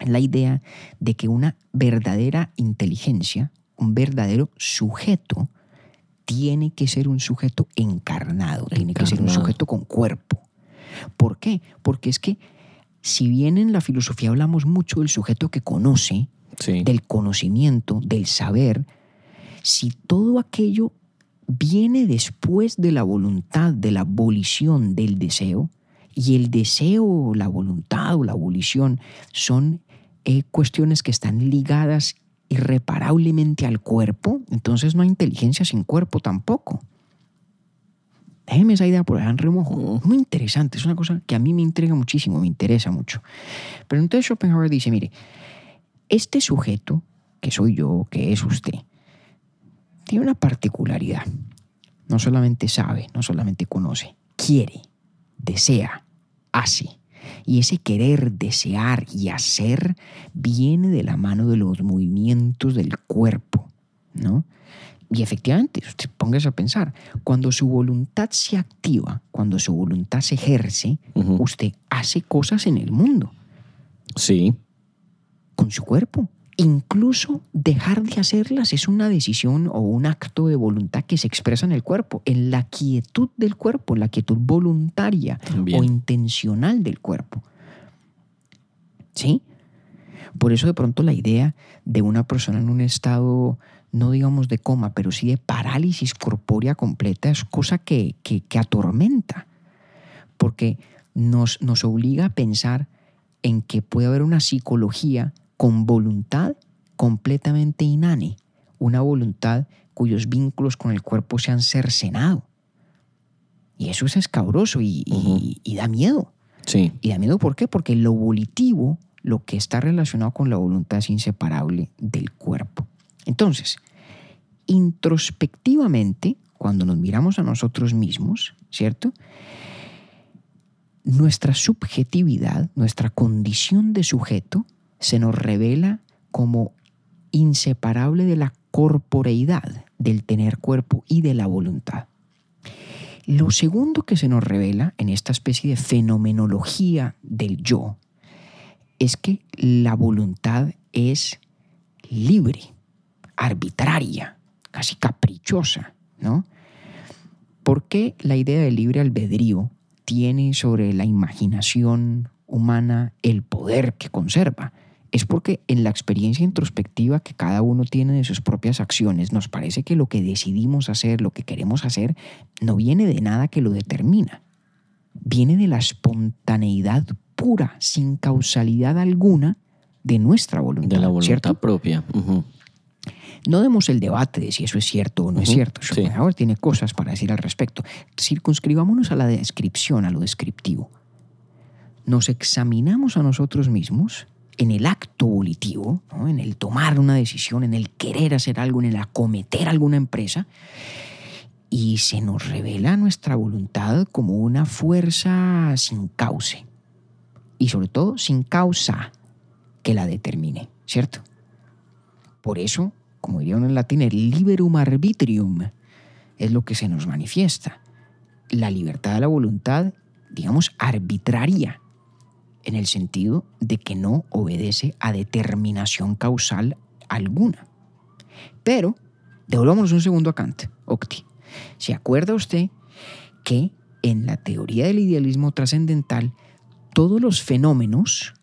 La idea de que una verdadera inteligencia, un verdadero sujeto, tiene que ser un sujeto encarnado, tiene que ser un sujeto con cuerpo. ¿Por qué? Porque es que si bien en la filosofía hablamos mucho del sujeto que conoce, Sí. del conocimiento, del saber, si todo aquello viene después de la voluntad, de la volición, del deseo, y el deseo, la voluntad o la volición son eh, cuestiones que están ligadas irreparablemente al cuerpo, entonces no hay inteligencia sin cuerpo tampoco. Déjeme esa idea por allá en remojo. Muy interesante, es una cosa que a mí me intriga muchísimo, me interesa mucho. Pero entonces Schopenhauer dice, mire, este sujeto, que soy yo, que es usted, tiene una particularidad. No solamente sabe, no solamente conoce, quiere, desea, hace. Y ese querer, desear y hacer viene de la mano de los movimientos del cuerpo, ¿no? Y efectivamente, usted póngase a pensar, cuando su voluntad se activa, cuando su voluntad se ejerce, usted hace cosas en el mundo Sí. con su cuerpo. Incluso dejar de hacerlas es una decisión o un acto de voluntad que se expresa en el cuerpo, en la quietud del cuerpo, en la quietud voluntaria También. o intencional del cuerpo. ¿Sí? Por eso de pronto la idea de una persona en un estado, no digamos de coma, pero sí de parálisis corpórea completa es cosa que, que- que atormenta, porque nos, nos obliga a pensar en que puede haber una psicología con voluntad completamente inane, una voluntad cuyos vínculos con el cuerpo se han cercenado. Y eso es escabroso y, y- Ujú. y da miedo. Sí. Y da miedo ¿por qué? Porque lo volitivo, lo que está relacionado con la voluntad es inseparable del cuerpo. Entonces, introspectivamente, cuando nos miramos a nosotros mismos, ¿cierto? Nuestra subjetividad, nuestra condición de sujeto, se nos revela como inseparable de la corporeidad, del tener cuerpo y de la voluntad. Lo segundo que se nos revela en esta especie de fenomenología del yo es que la voluntad es libre, arbitraria, casi caprichosa, ¿no? ¿Por qué la idea del libre albedrío tiene sobre la imaginación humana el poder que conserva? Es porque en la experiencia introspectiva que cada uno tiene de sus propias acciones, nos parece que lo que decidimos hacer, lo que queremos hacer, no viene de nada que lo determina. Viene de la espontaneidad pura, sin causalidad alguna, de nuestra voluntad. De la voluntad ¿cierto? propia. No demos el debate de si eso es cierto o no es cierto. sí. Schopenhauer tiene cosas para decir al respecto. Circunscribámonos a la descripción, a lo descriptivo. Nos examinamos a nosotros mismos en el acto volitivo, en el tomar una decisión, en el querer hacer algo, en el acometer alguna empresa, y se nos revela nuestra voluntad como una fuerza sin cauce, y sobre todo sin causa que la determine, ¿cierto? Por eso, como dirían en latín, el liberum arbitrium es lo que se nos manifiesta. La libertad de la voluntad, digamos, arbitraria, en el sentido de que no obedece a determinación causal alguna. Pero, devolvámonos un segundo a Kant, Octi. ¿Se acuerda usted que en la teoría del idealismo trascendental, todos los fenómenos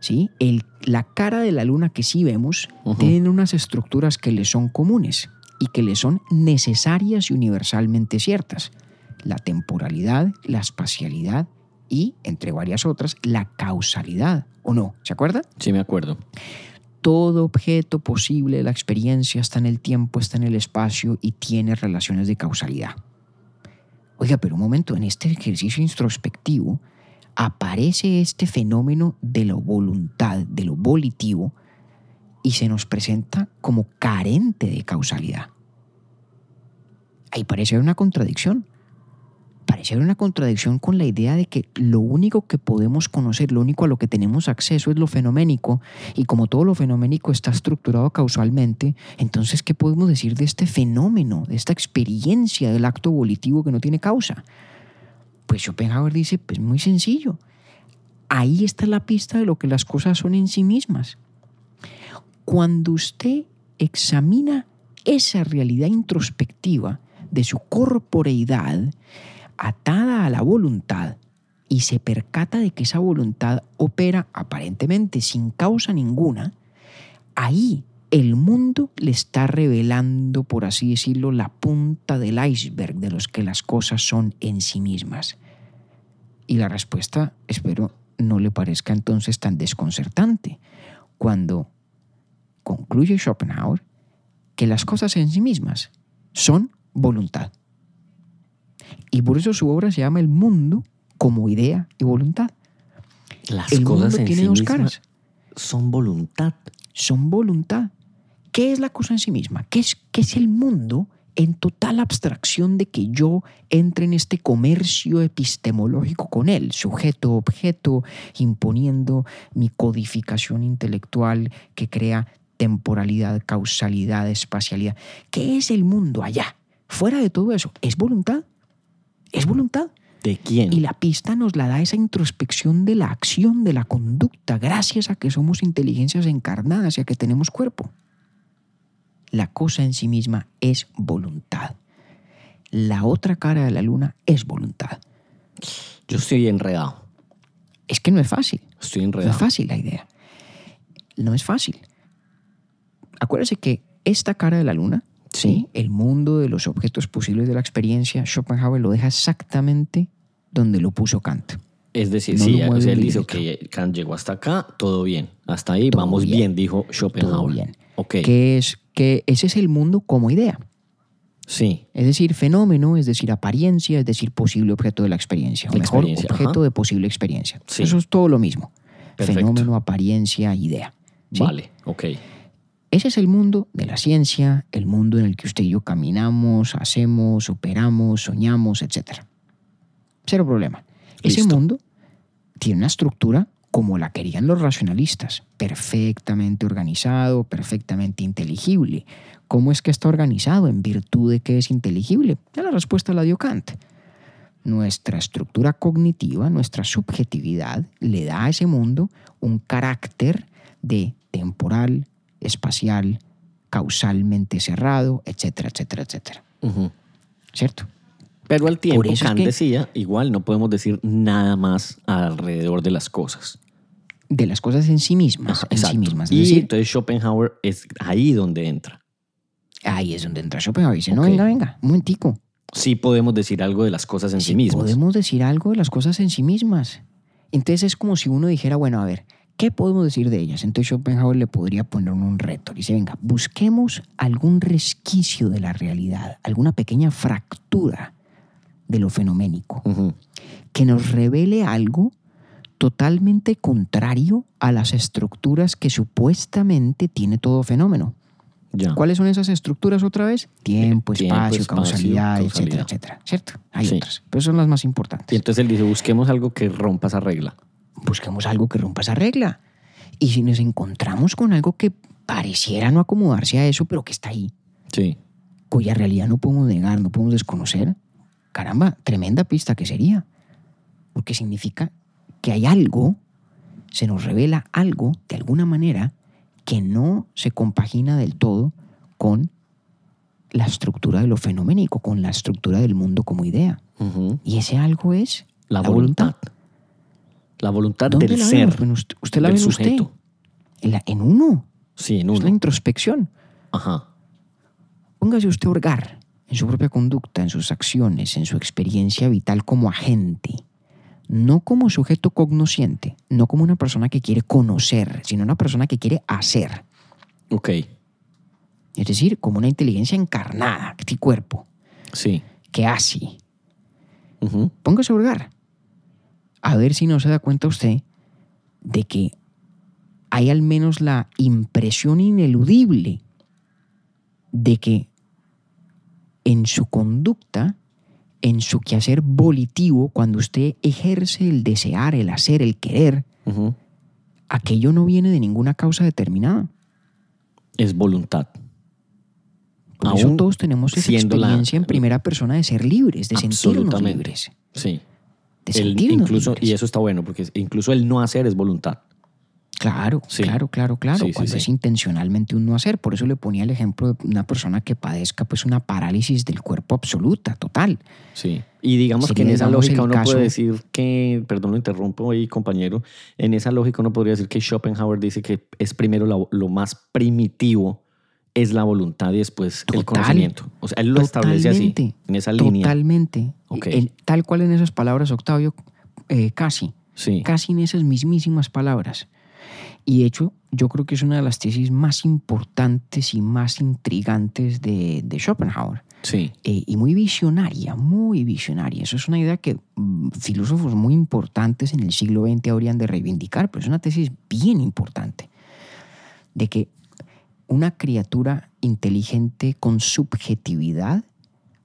¿sí? El- la cara de la luna que sí vemos Ujú. tiene unas estructuras que le son comunes y que le son necesarias y universalmente ciertas. La temporalidad, la espacialidad y, entre varias otras, la causalidad. ¿O no? ¿Se acuerda? Sí, me acuerdo. Todo objeto posible de la experiencia está en el tiempo, está en el espacio y tiene relaciones de causalidad. Oiga, pero un momento, en este ejercicio introspectivo aparece este fenómeno de la voluntad, de lo volitivo, y se nos presenta como carente de causalidad. Ahí parece haber una contradicción. Parece haber una contradicción con la idea de que lo único que podemos conocer, lo único a lo que tenemos acceso es lo fenoménico, y como todo lo fenoménico está estructurado causalmente, entonces, ¿qué podemos decir de este fenómeno, de esta experiencia del acto volitivo que no tiene causa? Pues Schopenhauer dice, pues muy sencillo. Ahí está la pista de lo que las cosas son en sí mismas. Cuando usted examina esa realidad introspectiva de su corporeidad atada a la voluntad y se percata de que esa voluntad opera aparentemente sin causa ninguna, ahí el mundo le está revelando, por así decirlo, la punta del iceberg de los que las cosas son en sí mismas. Y la respuesta, espero, no le parezca entonces tan desconcertante cuando concluye Schopenhauer que las cosas en sí mismas son voluntad. Y por eso su obra se llama El mundo como idea y voluntad. Las El cosas mundo en tiene sí dos caras. son voluntad. son voluntad. ¿Qué es la cosa en sí misma? ¿Qué es, qué es el mundo en total abstracción de que yo entre en este comercio epistemológico con él, sujeto, objeto, imponiendo mi codificación intelectual que crea temporalidad, causalidad, espacialidad? ¿Qué es el mundo allá? Fuera de todo eso, ¿es voluntad? ¿Es voluntad? ¿De quién? Y la pista nos la da esa introspección de la acción, de la conducta, gracias a que somos inteligencias encarnadas y a que tenemos cuerpo. La cosa en sí misma es voluntad. La otra cara de la luna es voluntad. Yo estoy enredado. Es que no es fácil. Estoy No enredado. es fácil la idea. No es fácil. Acuérdese que esta cara de la luna, Sí. el mundo de los objetos posibles de la experiencia, Schopenhauer lo deja exactamente donde lo puso Kant. Es decir, No sí, lo o mueve sea, él dice que Kant llegó hasta acá, todo bien. Hasta ahí Todo vamos bien. bien, dijo Schopenhauer. Todo bien. Ok, que es que ese es el mundo como idea. sí, Es decir, fenómeno, es decir, apariencia, es decir, posible objeto de la experiencia. O mejor, Experiencia, objeto ajá. de posible experiencia. Sí. Eso es todo lo mismo. Perfecto. Fenómeno, apariencia, idea. ¿sí? vale, ok. Ese es el mundo de la ciencia, el mundo en el que usted y yo caminamos, hacemos, operamos, soñamos, etc. Cero problema. Ese mundo tiene una estructura como la querían los racionalistas, perfectamente organizado, perfectamente inteligible. ¿Cómo es que está organizado? ¿En virtud de que es inteligible? Ya la respuesta la dio Kant. nuestra estructura cognitiva, nuestra subjetividad, le da a ese mundo un carácter de temporal, espacial, causalmente cerrado, etcétera, etcétera, etcétera. ¿Cierto? Pero al tiempo, eso es Kant que- decía, igual no podemos decir nada más alrededor de las cosas. De las cosas en sí mismas, Ajá, en sí mismas. Es y decir, entonces Schopenhauer es ahí donde entra. ahí es donde entra Schopenhauer y dice, no, venga, venga, un momentico. Sí podemos decir algo de las cosas en sí, Sí mismas. Podemos decir algo de las cosas en sí mismas. Entonces es como si uno dijera, bueno, a ver, ¿qué podemos decir de ellas? Entonces Schopenhauer le podría poner un reto. Dice, venga, busquemos algún resquicio de la realidad, alguna pequeña fractura de lo fenoménico, Ujú. que nos revele algo totalmente contrario a las estructuras que supuestamente tiene todo fenómeno. Ya. ¿Cuáles son esas estructuras otra vez? Tiempo, Tiempo, espacio, espacio, causalidad, etcétera, causalidad. etcétera. ¿Cierto? Hay Sí. otras, pero son las más importantes. Y entonces él dice, busquemos algo que rompa esa regla. Busquemos algo que rompa esa regla. Y si nos encontramos con algo que pareciera no acomodarse a eso, pero que está ahí, Sí. cuya realidad no podemos negar, no podemos desconocer, caramba, tremenda pista que sería. Porque significa que hay algo, se nos revela algo, de alguna manera, que no se compagina del todo con la estructura de lo fenoménico, con la estructura del mundo como idea. Ujú. Y ese algo es La, voluntad. La voluntad ¿Dónde del la ser. vemos? Usted, la del ve en usted. sujeto. En, la- en uno. Sí, en Es la uno. introspección. Ajá. Póngase usted a hurgar en su propia conducta, en sus acciones, en su experiencia vital como agente. No como sujeto cognosciente, no como una persona que quiere conocer, sino una persona que quiere hacer. Ok. Es decir, como una inteligencia encarnada, tiene cuerpo, Sí. que hace. Póngase a hurgar. A ver si no se da cuenta usted de que hay al menos la impresión ineludible de que en su conducta, en su quehacer volitivo, cuando usted ejerce el desear, el hacer, el querer, aquello no viene de ninguna causa determinada. Es voluntad. Por eso todos tenemos esa la- experiencia en primera persona de ser libres, de sentirnos libres. Sí. De El- incluso, libres. y eso está bueno, porque incluso el no hacer es voluntad. Claro, Sí. claro, claro, claro. Sí, cuando sí. es intencionalmente un no hacer. Por eso le ponía el ejemplo de una persona que padezca pues una parálisis del cuerpo absoluta, total. Sí. Y digamos que en esa lógica uno caso- puede decir que, perdón, lo interrumpo ahí, compañero, en esa lógica uno podría decir que Schopenhauer dice que es primero lo más primitivo es la voluntad y después el conocimiento. O sea, él lo establece así, en esa línea. Totalmente. Tal cual en esas palabras, Octavio, eh, casi. Sí. Casi en esas mismísimas palabras. Y de hecho, yo creo que es una de las tesis más importantes y más intrigantes de, de Schopenhauer. Sí. eh, y muy visionaria, muy visionaria. Eso es una idea que mm, filósofos muy importantes en el siglo XX habrían de reivindicar, pero es una tesis bien importante, de que una criatura inteligente con subjetividad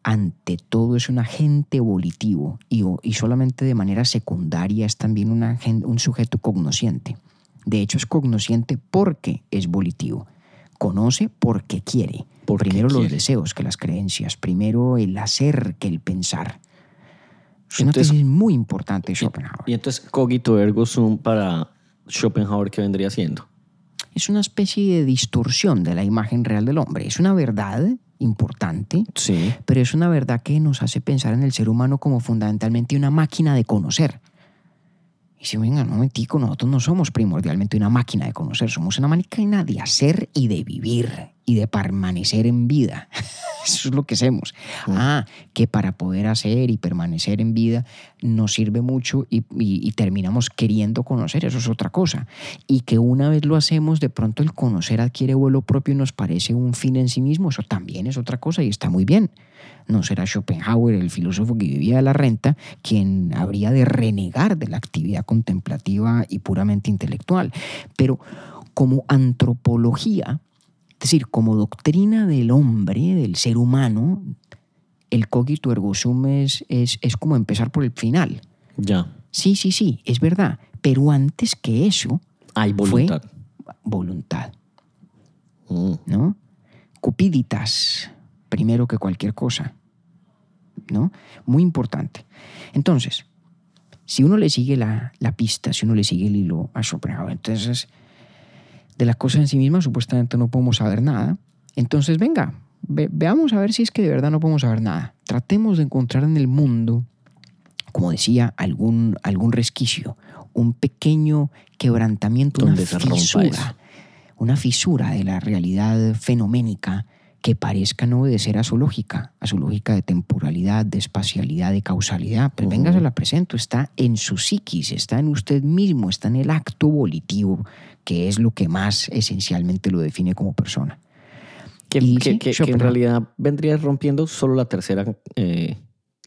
ante todo es un agente volitivo y, y solamente de manera secundaria es también un, sujeto cognosciente. De hecho es cognosciente porque es volitivo. Conoce porque quiere. Porque Primero los deseos que las creencias. Primero el hacer que el pensar. Es una Entonces- tesis muy importante de Schopenhauer. Y entonces, cogito ergo sum para Schopenhauer, ¿qué vendría siendo? Es una especie de distorsión de la imagen real del hombre. Es una verdad importante, Sí. pero es una verdad que nos hace pensar en el ser humano como fundamentalmente una máquina de conocer. Y si venga, un momentico, nosotros no somos primordialmente una máquina de conocer, somos una máquina de hacer y de vivir y de permanecer en vida. Eso es lo que hacemos. Ah, que para poder hacer y permanecer en vida nos sirve mucho y, y- y terminamos queriendo conocer, eso es otra cosa. Y que una vez lo hacemos, de pronto el conocer adquiere vuelo propio y nos parece un fin en sí mismo, eso también es otra cosa y está muy bien. No será Schopenhauer, el filósofo que vivía de la renta, quien habría de renegar de la actividad contemplativa y puramente intelectual. Pero como antropología, decir, como doctrina del hombre, del ser humano, el cogito ergo sum es, es, es como empezar por el final. Ya. Sí, sí, sí, es verdad. Pero antes que eso, Hay fue voluntad. voluntad, Mm. ¿no? Cupiditas, primero que cualquier cosa. ¿no? Muy importante. Entonces, si uno le sigue la, la pista, si uno le sigue el hilo a Schopenhauer, entonces de la cosa en sí misma supuestamente no podemos saber nada. Entonces, venga, ve- veamos a ver si es que de verdad no podemos saber nada. Tratemos de encontrar en el mundo, como decía, algún, algún resquicio, un pequeño quebrantamiento, una fisura, una fisura de la realidad fenoménica que parezca no obedecer a su lógica, a su lógica de temporalidad, de espacialidad, de causalidad. Pues venga, se la presento, está en su psiquis, está en usted mismo, está en el acto volitivo, que es lo que más esencialmente lo define como persona. Que, Y que- sí, que- que en realidad vendría rompiendo solo la tercera, eh,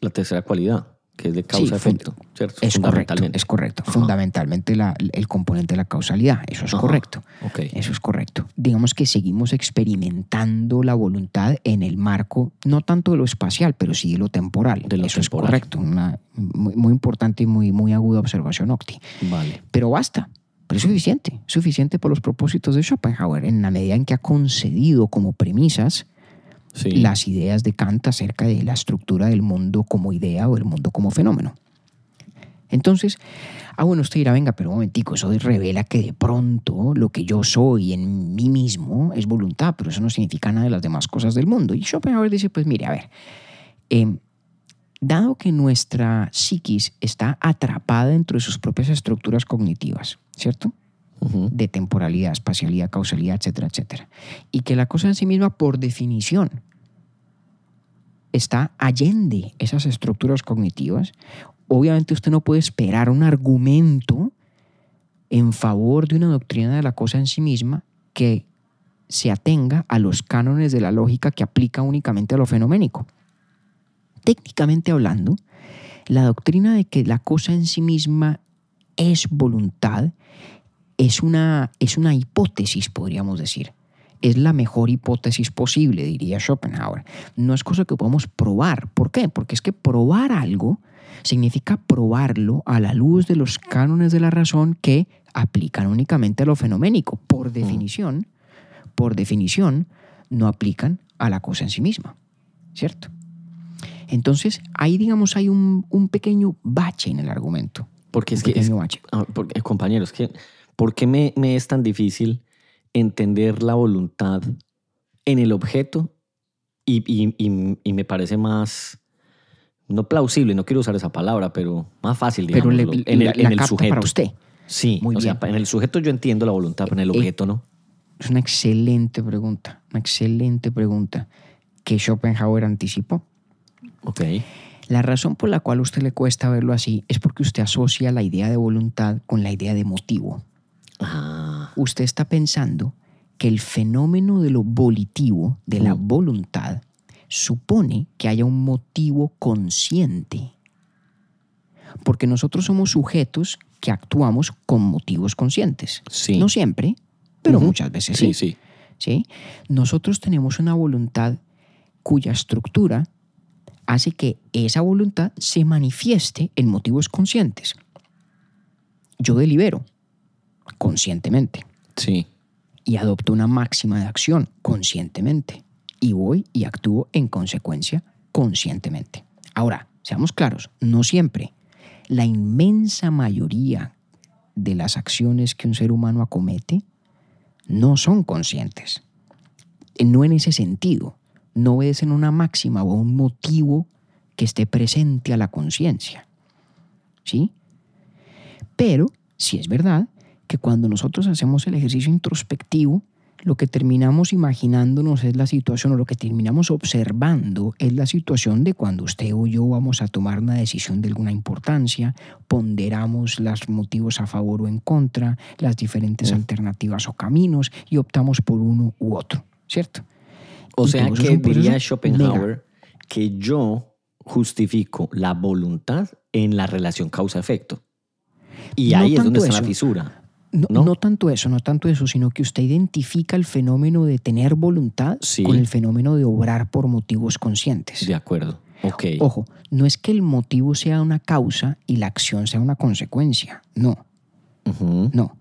la tercera cualidad, que es de Sí, causa-efecto, ¿cierto? Es correcto, Fundamentalmente. es correcto. Ajá. Fundamentalmente la- el componente de la causalidad, eso es Ajá. correcto. Ok. Eso es correcto. Digamos que seguimos experimentando la voluntad en el marco, no tanto de lo espacial, pero sí de lo temporal. De lo Eso es correcto. Una muy, muy importante y muy, muy aguda observación, Octi. Vale. Pero basta. Pero es suficiente. Suficiente por los propósitos de Schopenhauer, en la medida en que ha concedido como premisas Sí. las ideas de Kant acerca de la estructura del mundo como idea o del mundo como fenómeno. Entonces, ah, bueno, usted dirá, venga, pero un momentico, eso revela que de pronto lo que yo soy en mí mismo es voluntad, pero eso no significa nada de las demás cosas del mundo. Y Schopenhauer dice, pues mire, a ver, em, dado que nuestra psiquis está atrapada dentro de sus propias estructuras cognitivas, ¿cierto? De temporalidad, espacialidad, causalidad, etcétera, etcétera. Y que la cosa en sí misma, por definición, está allende esas estructuras cognitivas. Obviamente usted no puede esperar un argumento en favor de una doctrina de la cosa en sí misma que se atenga a los cánones de la lógica que aplica únicamente a lo fenoménico. Técnicamente hablando, la doctrina de que la cosa en sí misma es voluntad es una, es una hipótesis, podríamos decir. Es la mejor hipótesis posible, diría Schopenhauer. No es cosa que podamos probar. ¿Por qué? Porque es que probar algo significa probarlo a la luz de los cánones de la razón que aplican únicamente a lo fenoménico. Por definición, por definición, no aplican a la cosa en sí misma. ¿Cierto? Entonces, ahí, digamos, hay un, un pequeño bache en el argumento. Porque es que, es- ah, porque, compañeros, que, ¿por qué me, me es tan difícil entender la voluntad en el objeto? Y, y- y- y me parece más, no plausible, no quiero usar esa palabra, pero más fácil, Pero digamos, le- en el, la- en la el sujeto. para usted. Sí, Muy o sea, bien. en el sujeto yo entiendo la voluntad, pero en el Eh, objeto no. Es una excelente pregunta, una excelente pregunta que Schopenhauer anticipó. Ok. La razón por la cual a usted le cuesta verlo así es porque usted asocia la idea de voluntad con la idea de motivo. Ah, Usted está pensando que el fenómeno de lo volitivo, de la Mm. voluntad, supone que haya un motivo consciente. Porque nosotros somos sujetos que actuamos con motivos conscientes. sí. No siempre, pero muchas veces sí, sí. ¿sí? Nosotros tenemos una voluntad cuya estructura hace que esa voluntad se manifieste en motivos conscientes. Yo delibero conscientemente Sí. y adopto una máxima de acción conscientemente y voy y actúo en consecuencia conscientemente. Ahora, seamos claros, no siempre. La inmensa mayoría de las acciones que un ser humano acomete no son conscientes. No en ese sentido, no obedecen una máxima o un motivo que esté presente a la conciencia. ¿Sí? Pero sí es verdad que cuando nosotros hacemos el ejercicio introspectivo, lo que terminamos imaginándonos es la situación, o lo que terminamos observando es la situación de cuando usted o yo vamos a tomar una decisión de alguna importancia, ponderamos los motivos a favor o en contra, las diferentes alternativas o caminos y optamos por uno u otro, ¿cierto? O sea que diría Schopenhauer que yo justifico la voluntad en la relación causa-efecto. Y No ahí es donde está la fisura. No, ¿No? no tanto eso, no tanto eso, sino que usted identifica el fenómeno de tener voluntad Sí. con el fenómeno de obrar por motivos conscientes. De acuerdo. Ojo, no es que el motivo sea una causa y la acción sea una consecuencia, no, no,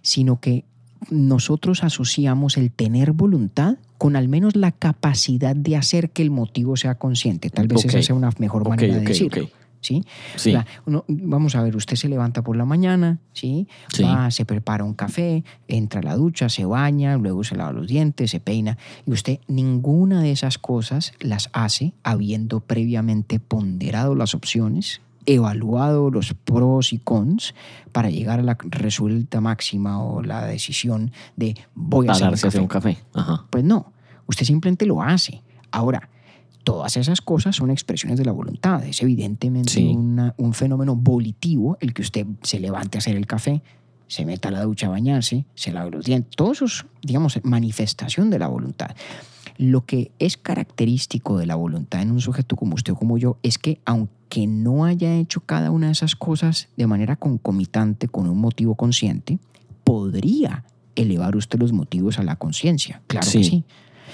sino que nosotros asociamos el tener voluntad con al menos la capacidad de hacer que el motivo sea consciente. Tal vez esa sea una mejor manera de decirlo. ¿Sí? Sí. O sea, uno- vamos a ver, usted se levanta por la mañana, ¿sí? Sí. Va, se prepara un café, entra a la ducha, se baña, luego se lava los dientes, se peina. Y usted ninguna de esas cosas las hace habiendo previamente ponderado las opciones, evaluado los pros y cons para llegar a la resulta máxima o la decisión de voy a hacer un café. un café. Ajá. Pues no, usted simplemente lo hace. Ahora, todas esas cosas son expresiones de la voluntad. Es evidentemente Sí. una- un fenómeno volitivo el que usted se levante a hacer el café, se meta a la ducha a bañarse, se lave los dientes. Todo eso es, digamos, manifestación de la voluntad. Lo que es característico de la voluntad en un sujeto como usted o como yo es que aunque no haya hecho cada una de esas cosas de manera concomitante con un motivo consciente, podría elevar usted los motivos a la conciencia. Claro que Sí. sí.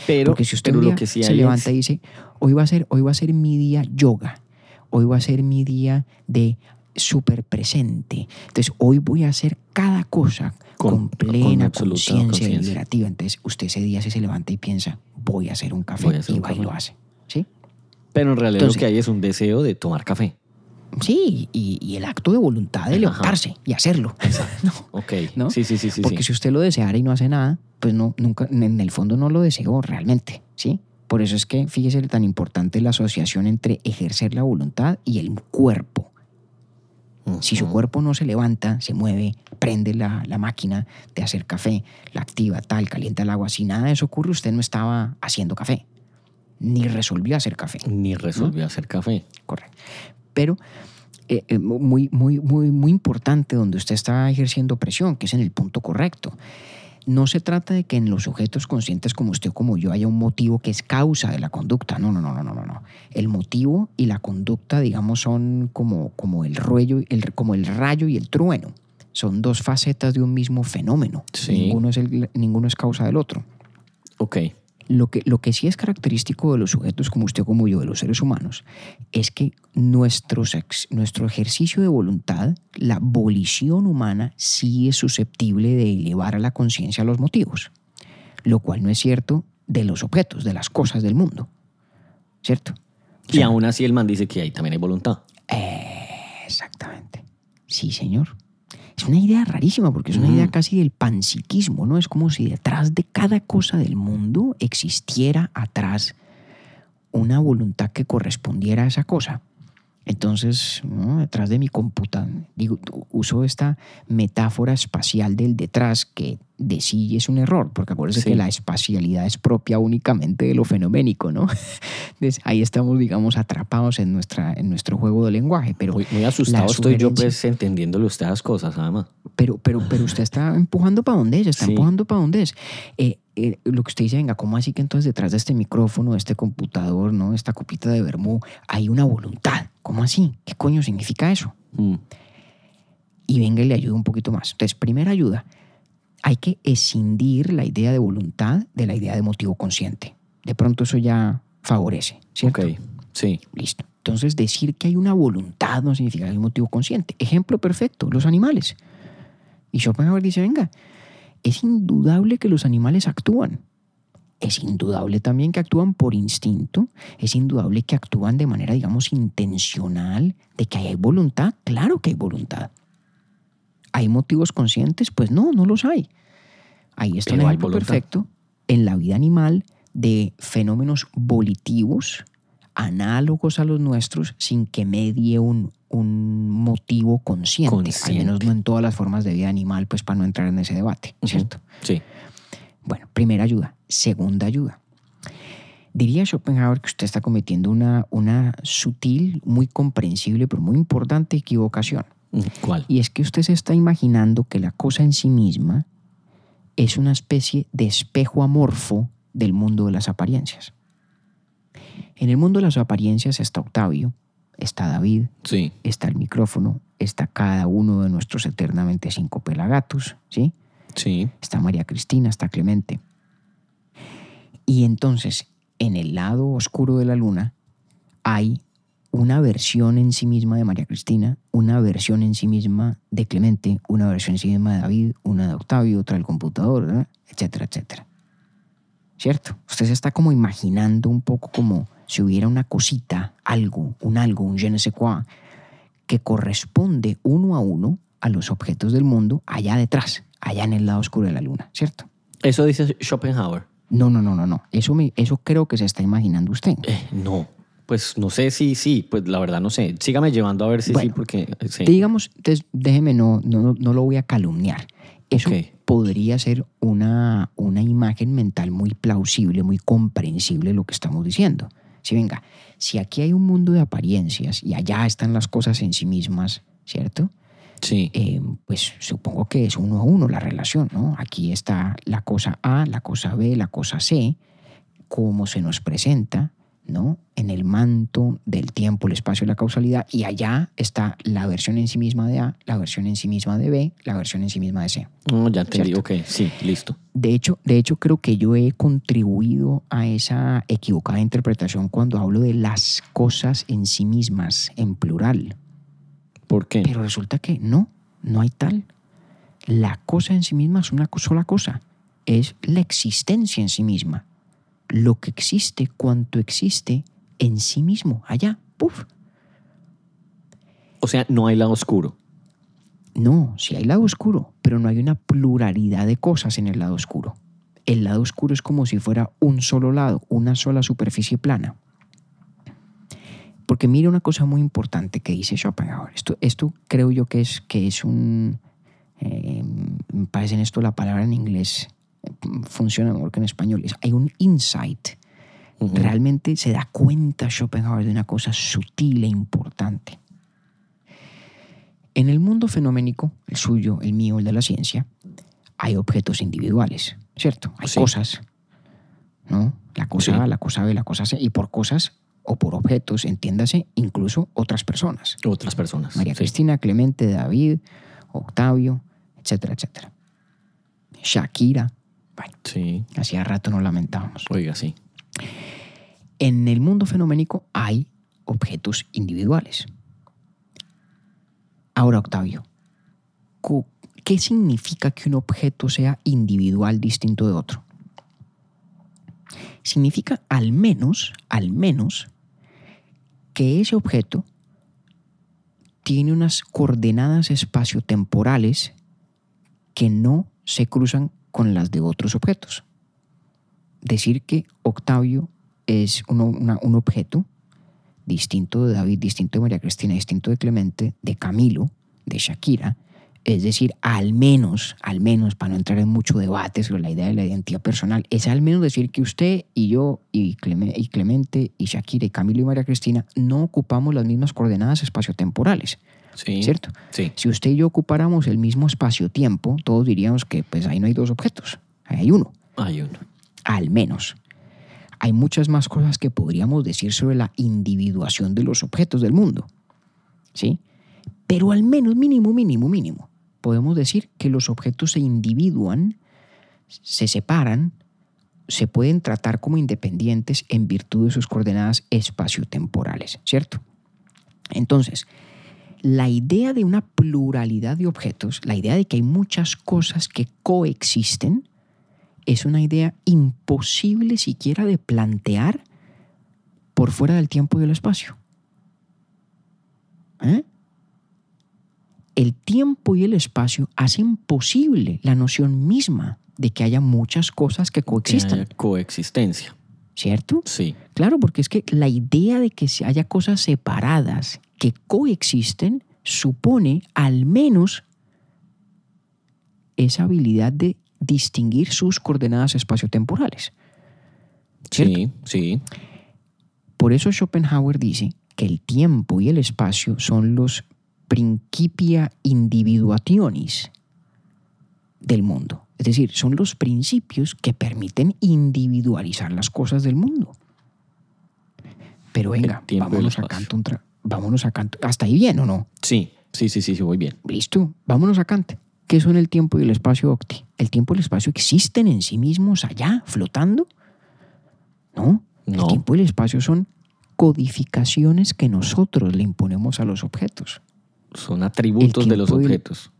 Pero, Porque si usted pero un lo día que sí se levanta es- y dice, hoy va, a ser, hoy va a ser mi día yoga, hoy va a ser mi día de súper presente. Entonces, hoy voy a hacer cada cosa Con- plena conciencia conciencia. liberativa. Entonces, usted ese día sí se levanta y piensa, voy a hacer un café hacer y un va y lo hace. ¿Sí? Pero en realidad Entonces- lo que hay es un deseo de tomar café. Sí, y, y el acto de voluntad de Ajá. levantarse y hacerlo. No, Ok. ¿no? Sí, sí, sí, sí. Porque sí. si usted lo deseara y no hace nada, pues no, nunca, en el fondo no lo deseó realmente, ¿sí? Por eso es que fíjese tan importante la asociación entre ejercer la voluntad y el cuerpo. Si su cuerpo no se levanta, se mueve, prende la, la máquina de hacer café, la activa, tal, calienta el agua, si nada de eso ocurre, usted no estaba haciendo café, ni resolvió hacer café. Ni resolvió hacer café. Correcto. Pero eh, eh, muy, muy, muy, muy importante donde usted está ejerciendo presión, que es en el punto correcto. No se trata de que en los sujetos conscientes como usted o como yo haya un motivo que es causa de la conducta. No, no, no, no, no, no, no. El motivo y la conducta, digamos, son como, como, el, rollo, el, como el rayo y el trueno. Son dos facetas de un mismo fenómeno. Sí. Ninguno, es el- ninguno es causa del otro. Ok. Lo que, lo que sí es característico de los sujetos como usted como yo, de los seres humanos, es que nuestros ex- nuestro ejercicio de voluntad, la volición humana, sí es susceptible de elevar a la conciencia los motivos, lo cual no es cierto de los objetos, de las cosas del mundo. ¿Cierto? O Y aún así el man dice que ahí también hay voluntad. Exactamente. Sí, señor. Es una idea rarísima porque es una Mm. idea casi del panpsiquismo, ¿no? Es como si detrás de cada cosa del mundo existiera atrás una voluntad que correspondiera a esa cosa. Entonces, ¿no? detrás de mi computadora, digo, uso esta metáfora espacial del detrás que de sí es un error, porque acuérdense Sí. que la espacialidad es propia únicamente de lo fenoménico, ¿no? Entonces, ahí estamos, digamos, atrapados en, nuestra, en nuestro juego de lenguaje, pero Muy, muy asustado estoy yo pues entendiéndole a usted las cosas, además. pero, pero, pero usted está empujando para donde es, está Sí. empujando para donde es. Eh, eh, lo que usted dice, venga, ¿cómo así que entonces detrás de este micrófono, de este computador, ¿no? esta copita de vermú, hay una voluntad? ¿Cómo así? ¿Qué coño significa eso? Mm. Y venga y le ayuda un poquito más. Entonces, primera ayuda, hay que escindir la idea de voluntad de la idea de motivo consciente. De pronto eso ya favorece, ¿cierto? Ok. Sí. Listo. Entonces, decir que hay una voluntad no significa que hay un motivo consciente. Ejemplo perfecto, los animales. Y Schopenhauer dice, venga, es indudable que los animales actúan. Es indudable también que actúan por instinto. Es indudable que actúan de manera, digamos, intencional, de que hay voluntad. Claro que hay voluntad. ¿Hay motivos conscientes? Pues no, no los hay. Ahí está Pero hay ejemplo perfecto en la vida animal de fenómenos volitivos análogos a los nuestros sin que medie un, un motivo consciente, al Consciente. menos no en todas las formas de vida animal, pues para no entrar en ese debate. ¿cierto? Sí. Bueno, primera ayuda. Segunda ayuda. Diría Schopenhauer que usted está cometiendo una, una sutil, muy comprensible, pero muy importante equivocación. ¿Cuál? Y es que usted se está imaginando que la cosa en sí misma es una especie de espejo amorfo del mundo de las apariencias. En el mundo de las apariencias está Octavio, está David, Sí. está el micrófono, está cada uno de nuestros eternamente cinco pelagatos, ¿sí? Sí. Está María Cristina, está Clemente. Y entonces, en el lado oscuro de la luna, hay una versión en sí misma de María Cristina, una versión en sí misma de Clemente, una versión en sí misma de David, una de Octavio, otra del computador, ¿verdad? etcétera, etcétera. ¿Cierto? Usted se está como imaginando un poco como si hubiera una cosita, algo, un algo, un je ne sais quoi, que corresponde uno a uno a los objetos del mundo allá detrás, allá en el lado oscuro de la luna, ¿cierto? Eso dice Schopenhauer. No, no, no, no, no. Eso, me, eso creo que se está imaginando usted. Eh, no. Pues no sé si sí, pues la verdad no sé. Sígame llevando a ver si sí, Bueno, porque eh, sí. Digamos, déjeme, no, no, no lo voy a calumniar. Eso podría ser una, una imagen mental muy plausible, muy comprensible lo que estamos diciendo. Si venga, si aquí hay un mundo de apariencias y allá están las cosas en sí mismas, ¿cierto? Sí. Eh, pues supongo que es uno a uno la relación, ¿no? Aquí está la cosa A, la cosa B, la cosa C, cómo se nos presenta, ¿no? En el manto del tiempo, el espacio y la causalidad, y allá está la versión en sí misma de A, la versión en sí misma de B, la versión en sí misma de C. No, ya entendí. ¿cierto? Ok, sí, listo. De hecho, de hecho, creo que yo he contribuido a esa equivocada interpretación cuando hablo de las cosas en sí mismas, en plural. ¿Por qué? Pero resulta que no, no hay tal. La cosa en sí misma es una sola cosa. Es la existencia en sí misma. Lo que existe, cuanto existe en sí mismo, allá. Puf. O sea, no hay lado oscuro. No, sí hay lado oscuro, pero no hay una pluralidad de cosas en el lado oscuro. El lado oscuro es como si fuera un solo lado, una sola superficie plana. Porque mire una cosa muy importante que dice Schopenhauer. Esto, esto creo yo que es, que es un... eh, me parece en esto la palabra en inglés funciona mejor que en español. Es- hay un insight. Ujú. Realmente se da cuenta Schopenhauer de una cosa sutil e importante. En el mundo fenoménico, el suyo, el mío, el de la ciencia, hay objetos individuales, ¿cierto? Hay Sí. cosas, ¿no? La cosa Sí. A, la cosa B, la cosa C, y por cosas o por objetos, entiéndase, incluso otras personas. Otras personas. María sí. Cristina, Clemente, David, Octavio, etcétera, etcétera. Shakira, bueno, Sí, hacía rato no lamentábamos. oiga, sí. En el mundo fenoménico hay objetos individuales. Ahora, Octavio, ¿qué significa que un objeto sea individual distinto de otro? Significa al menos, al menos, que ese objeto tiene unas coordenadas espaciotemporales que no se cruzan con las de otros objetos. Decir que Octavio es un objeto distinto de David, distinto de María Cristina, distinto de Clemente, de Camilo, de Shakira. Es decir, al menos, al menos, para no entrar en mucho debate sobre la idea de la identidad personal, es al menos decir que usted y yo y Clemente y Shakira y Camilo y María Cristina no ocupamos las mismas coordenadas espaciotemporales, Sí. ¿cierto? Sí. Si usted y yo ocupáramos el mismo espacio-tiempo, todos diríamos que pues ahí no hay dos objetos, ahí hay uno Hay uno. al menos. Hay muchas más cosas que podríamos decir sobre la individuación de los objetos del mundo. ¿Sí? Pero al menos, mínimo, mínimo, mínimo, podemos decir que los objetos se individuan, se separan, se pueden tratar como independientes en virtud de sus coordenadas espaciotemporales, ¿cierto? Entonces, la idea de una pluralidad de objetos, la idea de que hay muchas cosas que coexisten, es una idea imposible siquiera de plantear por fuera del tiempo y el espacio. ¿Eh? El tiempo y el espacio hacen posible la noción misma de que haya muchas cosas que Que coexistan, haya coexistencia. ¿cierto? Sí. Claro, porque es que la idea de que haya cosas separadas que coexisten supone al menos esa habilidad de distinguir sus coordenadas espaciotemporales. ¿Cierto? Sí, sí. Por eso Schopenhauer dice que el tiempo y el espacio son los principia individuationis del mundo. Es decir, son los principios que permiten individualizar las cosas del mundo. Pero venga, vámonos a. Kant. un tra- Vámonos a Kant. ¿Hasta ahí bien o no? Sí, sí, sí, sí, sí, voy bien. Listo, vámonos a Kant. ¿Qué son el tiempo y el espacio, Octi? ¿El tiempo y el espacio existen en sí mismos allá, flotando? No. No. El tiempo y el espacio son codificaciones que nosotros le imponemos a los objetos. Son atributos de los el- objetos.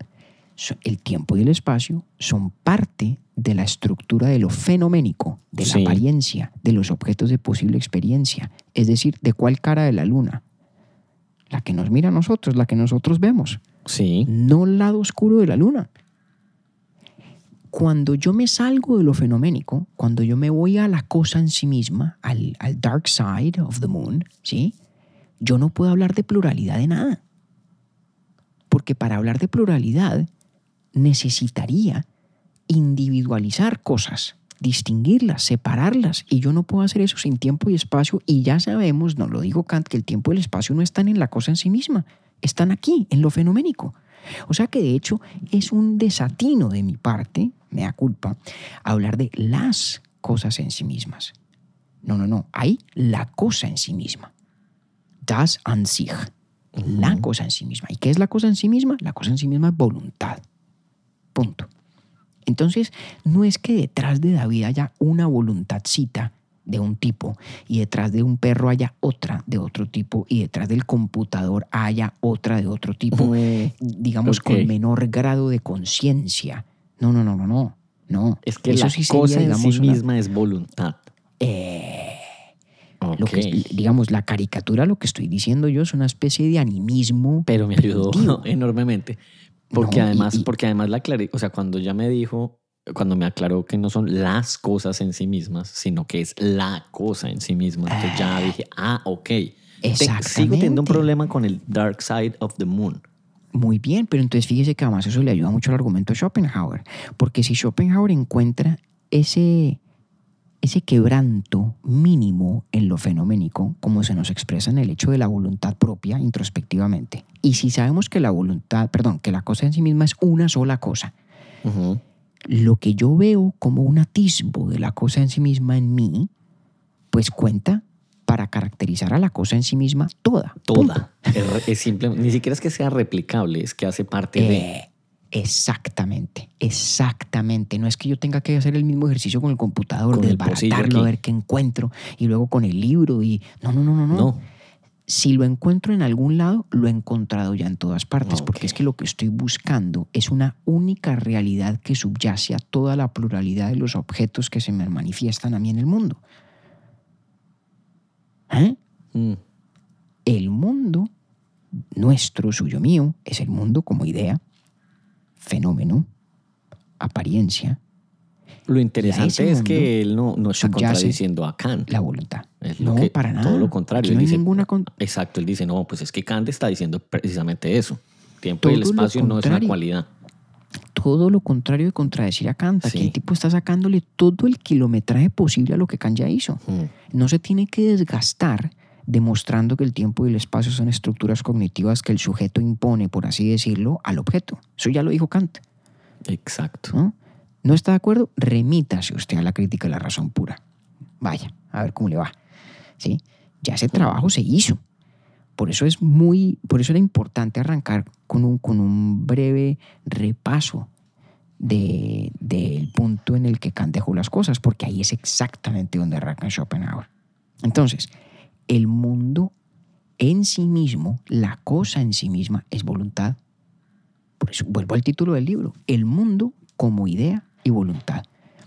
el tiempo y el espacio son parte de la estructura de lo fenoménico, de la Sí. apariencia, de los objetos de posible experiencia. Es decir, ¿de cuál cara de la luna? La que nos mira a nosotros, la que nosotros vemos, Sí. no el lado oscuro de la luna. Cuando yo me salgo de lo fenoménico, cuando yo me voy a la cosa en sí misma, al, al dark side of the moon, ¿sí? Yo no puedo hablar de pluralidad de nada. Porque para hablar de pluralidad necesitaría individualizar cosas, distinguirlas, separarlas. Y yo no puedo hacer eso sin tiempo y espacio. Y ya sabemos, no lo digo Kant, que el tiempo y el espacio no están en la cosa en sí misma, están aquí, en lo fenoménico. O sea que de hecho es un desatino de mi parte, me da culpa, hablar de las cosas en sí mismas. No, no, no, hay la cosa en sí misma. Das an sich. La cosa en sí misma. ¿Y qué es la cosa en sí misma? La cosa en sí misma es voluntad. Punto. Entonces, no es que detrás de David haya una voluntadcita de un tipo y detrás de un perro haya otra de otro tipo y detrás del computador haya otra de otro tipo, digamos con menor grado de conciencia. No, no, no, no, no. No. Es que Eso la sí sería, cosa en digamos, sí una- misma es voluntad. lo que, digamos, la caricatura, lo que estoy diciendo yo es una especie de animismo. Pero me ayudó primitivo. enormemente. Porque No, además, y- porque además la aclaré, o sea, cuando ya me dijo, cuando me aclaró que no son las cosas en sí mismas, sino que es la cosa en sí misma, entonces ya dije, ah, ok. Te- sigo teniendo un Exactamente. problema con el Dark Side of the Moon. Muy bien, pero entonces fíjese que además eso le ayuda mucho al argumento de Schopenhauer, porque si Schopenhauer encuentra ese, ese quebranto mínimo en lo fenoménico, como se nos expresa en el hecho de la voluntad propia introspectivamente, y si sabemos que la voluntad, perdón, que la cosa en sí misma es una sola cosa, lo que yo veo como un atisbo de la cosa en sí misma en mí, pues cuenta para caracterizar a la cosa en sí misma toda. Toda. Es, es simple, ni siquiera es que sea replicable, es que hace parte de... Exactamente, exactamente. No es que yo tenga que hacer el mismo ejercicio con el computador, Con el pocillo desbaratarlo, a ver qué encuentro, y luego con el libro y... No, no, no, no, no. No. Si lo encuentro en algún lado, lo he encontrado ya en todas partes, porque es que lo que estoy buscando es una única realidad que subyace a toda la pluralidad de los objetos que se me manifiestan a mí en el mundo. ¿Eh? Mm. El mundo nuestro, suyo, mío, es el mundo como idea, fenómeno, apariencia, Lo interesante es que él no, no está contradiciendo a Kant. la voluntad. Es lo no, que- para nada. Todo lo contrario. Aquí no él hay dice, ninguna con- Exacto, él dice, no, pues es que Kant está diciendo precisamente eso. Tiempo y el espacio no es una cualidad. todo lo contrario de contradecir a Kant. Aquí Sí. el tipo está sacándole todo el kilometraje posible a lo que Kant ya hizo. Mm. No se tiene que desgastar demostrando que el tiempo y el espacio son estructuras cognitivas que el sujeto impone, por así decirlo, al objeto. Eso ya lo dijo Kant. Exacto. ¿no? ¿No está de acuerdo? Remítase usted a la crítica de la razón pura. Vaya, a ver cómo le va. ¿Sí? Ya ese trabajo se hizo. Por eso es muy, por eso era importante arrancar con un, con un breve repaso de- del punto en el que Kant dejó las cosas, porque ahí es exactamente donde arranca Schopenhauer. Entonces, el mundo en sí mismo, la cosa en sí misma, es voluntad. Por eso vuelvo al título del libro, el mundo como idea y voluntad.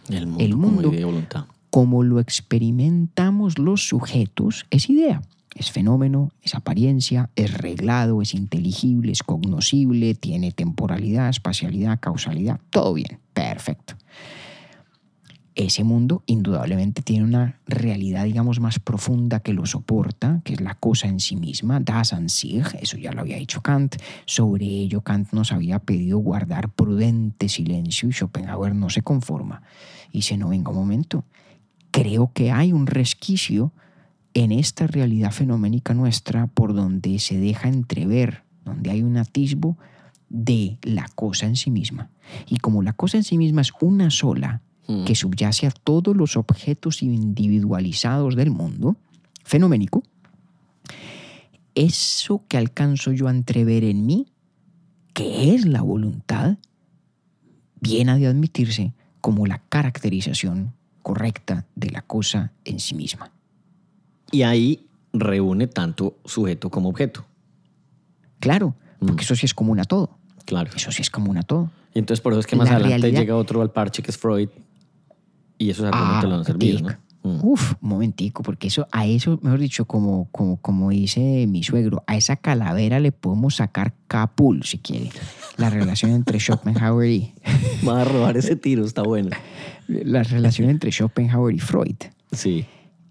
El mundo, El mundo- como idea y voluntad. Como lo experimentamos los sujetos, es idea, es fenómeno, es apariencia, es reglado, es inteligible, es cognoscible, tiene temporalidad, espacialidad, causalidad, todo bien, perfecto. Ese mundo indudablemente tiene una realidad, digamos, más profunda que lo soporta, que es la cosa en sí misma, das an sich, eso ya lo había dicho Kant. Sobre ello Kant nos había pedido guardar prudente silencio y Schopenhauer no se conforma. Y dice, no, venga un momento, creo que hay un resquicio en esta realidad fenoménica nuestra por donde se deja entrever, donde hay un atisbo de la cosa en sí misma. Y como la cosa en sí misma es una sola, Mm. que subyace a todos los objetos individualizados del mundo, fenoménico, eso que alcanzo yo a entrever en mí, que es la voluntad, viene a de admitirse como la caracterización correcta de la cosa en sí misma. Y ahí reúne tanto sujeto como objeto. Claro, porque Mm. eso sí es común a todo. Claro. Eso sí es común a todo. Y entonces por eso es que más La adelante realidad- llega otro al parche que es Freud y esos argumentos le han servido, ¿no? tic. Mm. Uf, un momentico, porque eso, a eso, mejor dicho, como, como, como dice mi suegro, a esa calavera le podemos sacar capul, si quiere. La relación entre Schopenhauer y Va a robar ese tiro, está bueno. la relación entre Schopenhauer y Freud. Sí,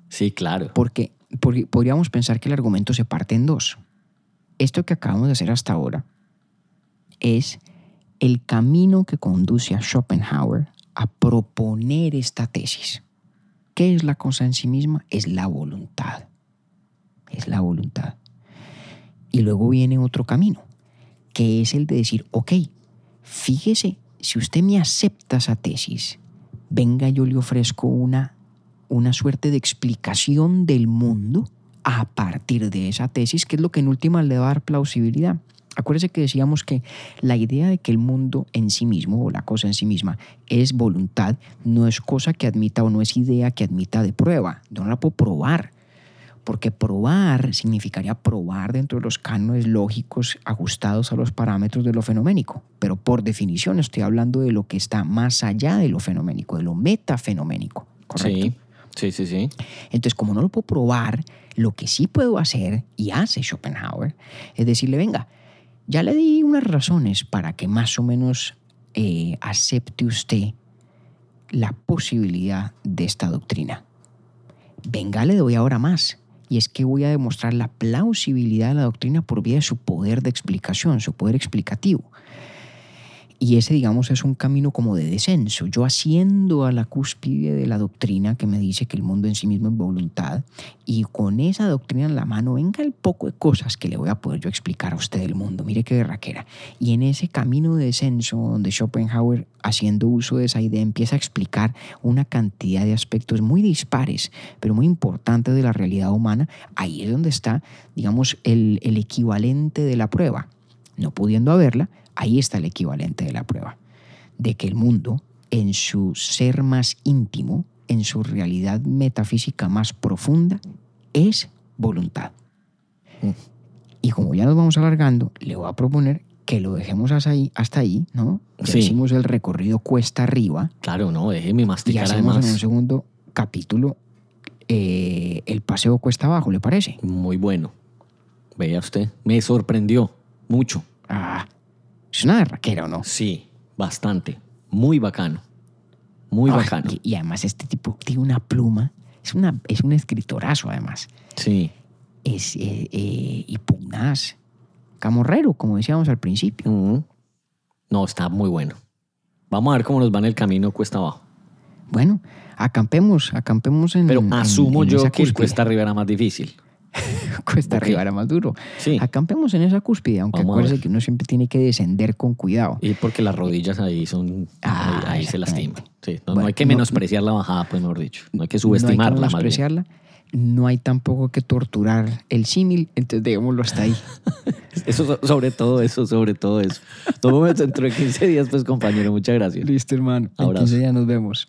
sí, claro. Porque, porque podríamos pensar que el argumento se parte en dos. Esto que acabamos de hacer hasta ahora es el camino que conduce a Schopenhauer a proponer esta tesis. ¿Qué es la cosa en sí misma? Es la voluntad. Es la voluntad. Y luego viene otro camino, que es el de decir, ok, fíjese, si usted me acepta esa tesis, venga, yo le ofrezco una, una suerte de explicación del mundo a partir de esa tesis, que es lo que en última le va a dar plausibilidad. Acuérdese que decíamos que la idea de que el mundo en sí mismo o la cosa en sí misma es voluntad, no es cosa que admita o no es idea que admita de prueba. Yo no la puedo probar, porque probar significaría probar dentro de los cánones lógicos ajustados a los parámetros de lo fenoménico. Pero por definición estoy hablando de lo que está más allá de lo fenoménico, de lo metafenoménico. ¿Correcto? Sí, sí, sí, sí. Entonces, como no lo puedo probar, lo que sí puedo hacer, y hace Schopenhauer, es decirle, venga, ya le di unas razones para que más o menos eh, acepte usted la posibilidad de esta doctrina. Venga, le doy ahora más. Y es que voy a demostrar la plausibilidad de la doctrina por vía de su poder de explicación, su poder explicativo. Y ese, digamos, es un camino como de descenso. Yo asciendo a la cúspide de la doctrina que me dice que el mundo en sí mismo es voluntad, y con esa doctrina en la mano, venga el poco de cosas que le voy a poder yo explicar a usted del mundo. Mire qué berraquera. Y en ese camino de descenso, donde Schopenhauer, haciendo uso de esa idea, empieza a explicar una cantidad de aspectos muy dispares, pero muy importantes de la realidad humana, ahí es donde está, digamos, el, el equivalente de la prueba. No pudiendo haberla, ahí está el equivalente de la prueba, de que el mundo, en su ser más íntimo, en su realidad metafísica más profunda, es voluntad. Mm. Y como ya nos vamos alargando, le voy a proponer que lo dejemos hasta ahí, hasta ahí ¿no? Sí. hicimos el recorrido cuesta arriba Claro, no, déjeme y masticar hacemos en un además. segundo capítulo eh, el paseo cuesta abajo, ¿le parece? Muy bueno. Vea usted, me sorprendió mucho. Ah, es una derraquera, ¿o no? Sí, bastante. Muy bacano. Muy bacano. Y, y además este tipo tiene una pluma, es, una, es un escritorazo además, Sí. es eh, eh, y pugnaz, camorrero, como decíamos al principio. No, está muy bueno. Vamos a ver cómo nos va en el camino cuesta abajo. Bueno, acampemos, acampemos en Pero asumo en yo que el cuesta arriba era más difícil. cuesta arriba era más duro. Sí. Acampemos en esa cúspide, aunque Vamos acuérdese que uno siempre tiene que descender con cuidado. Y porque las rodillas ahí son. Ah, ahí, ahí se lastiman. Sí, no, hay que no- menospreciar la bajada, pues mejor dicho. No hay que no hay subestimarla, que menospreciarla, no hay tampoco que torturar el símil, entonces dejémoslo hasta ahí. Eso so- sobre todo eso, sobre todo eso. Nos vemos dentro de 15 días, pues compañero. Muchas gracias. Listo, hermano. En Abrazo. 15 días nos vemos.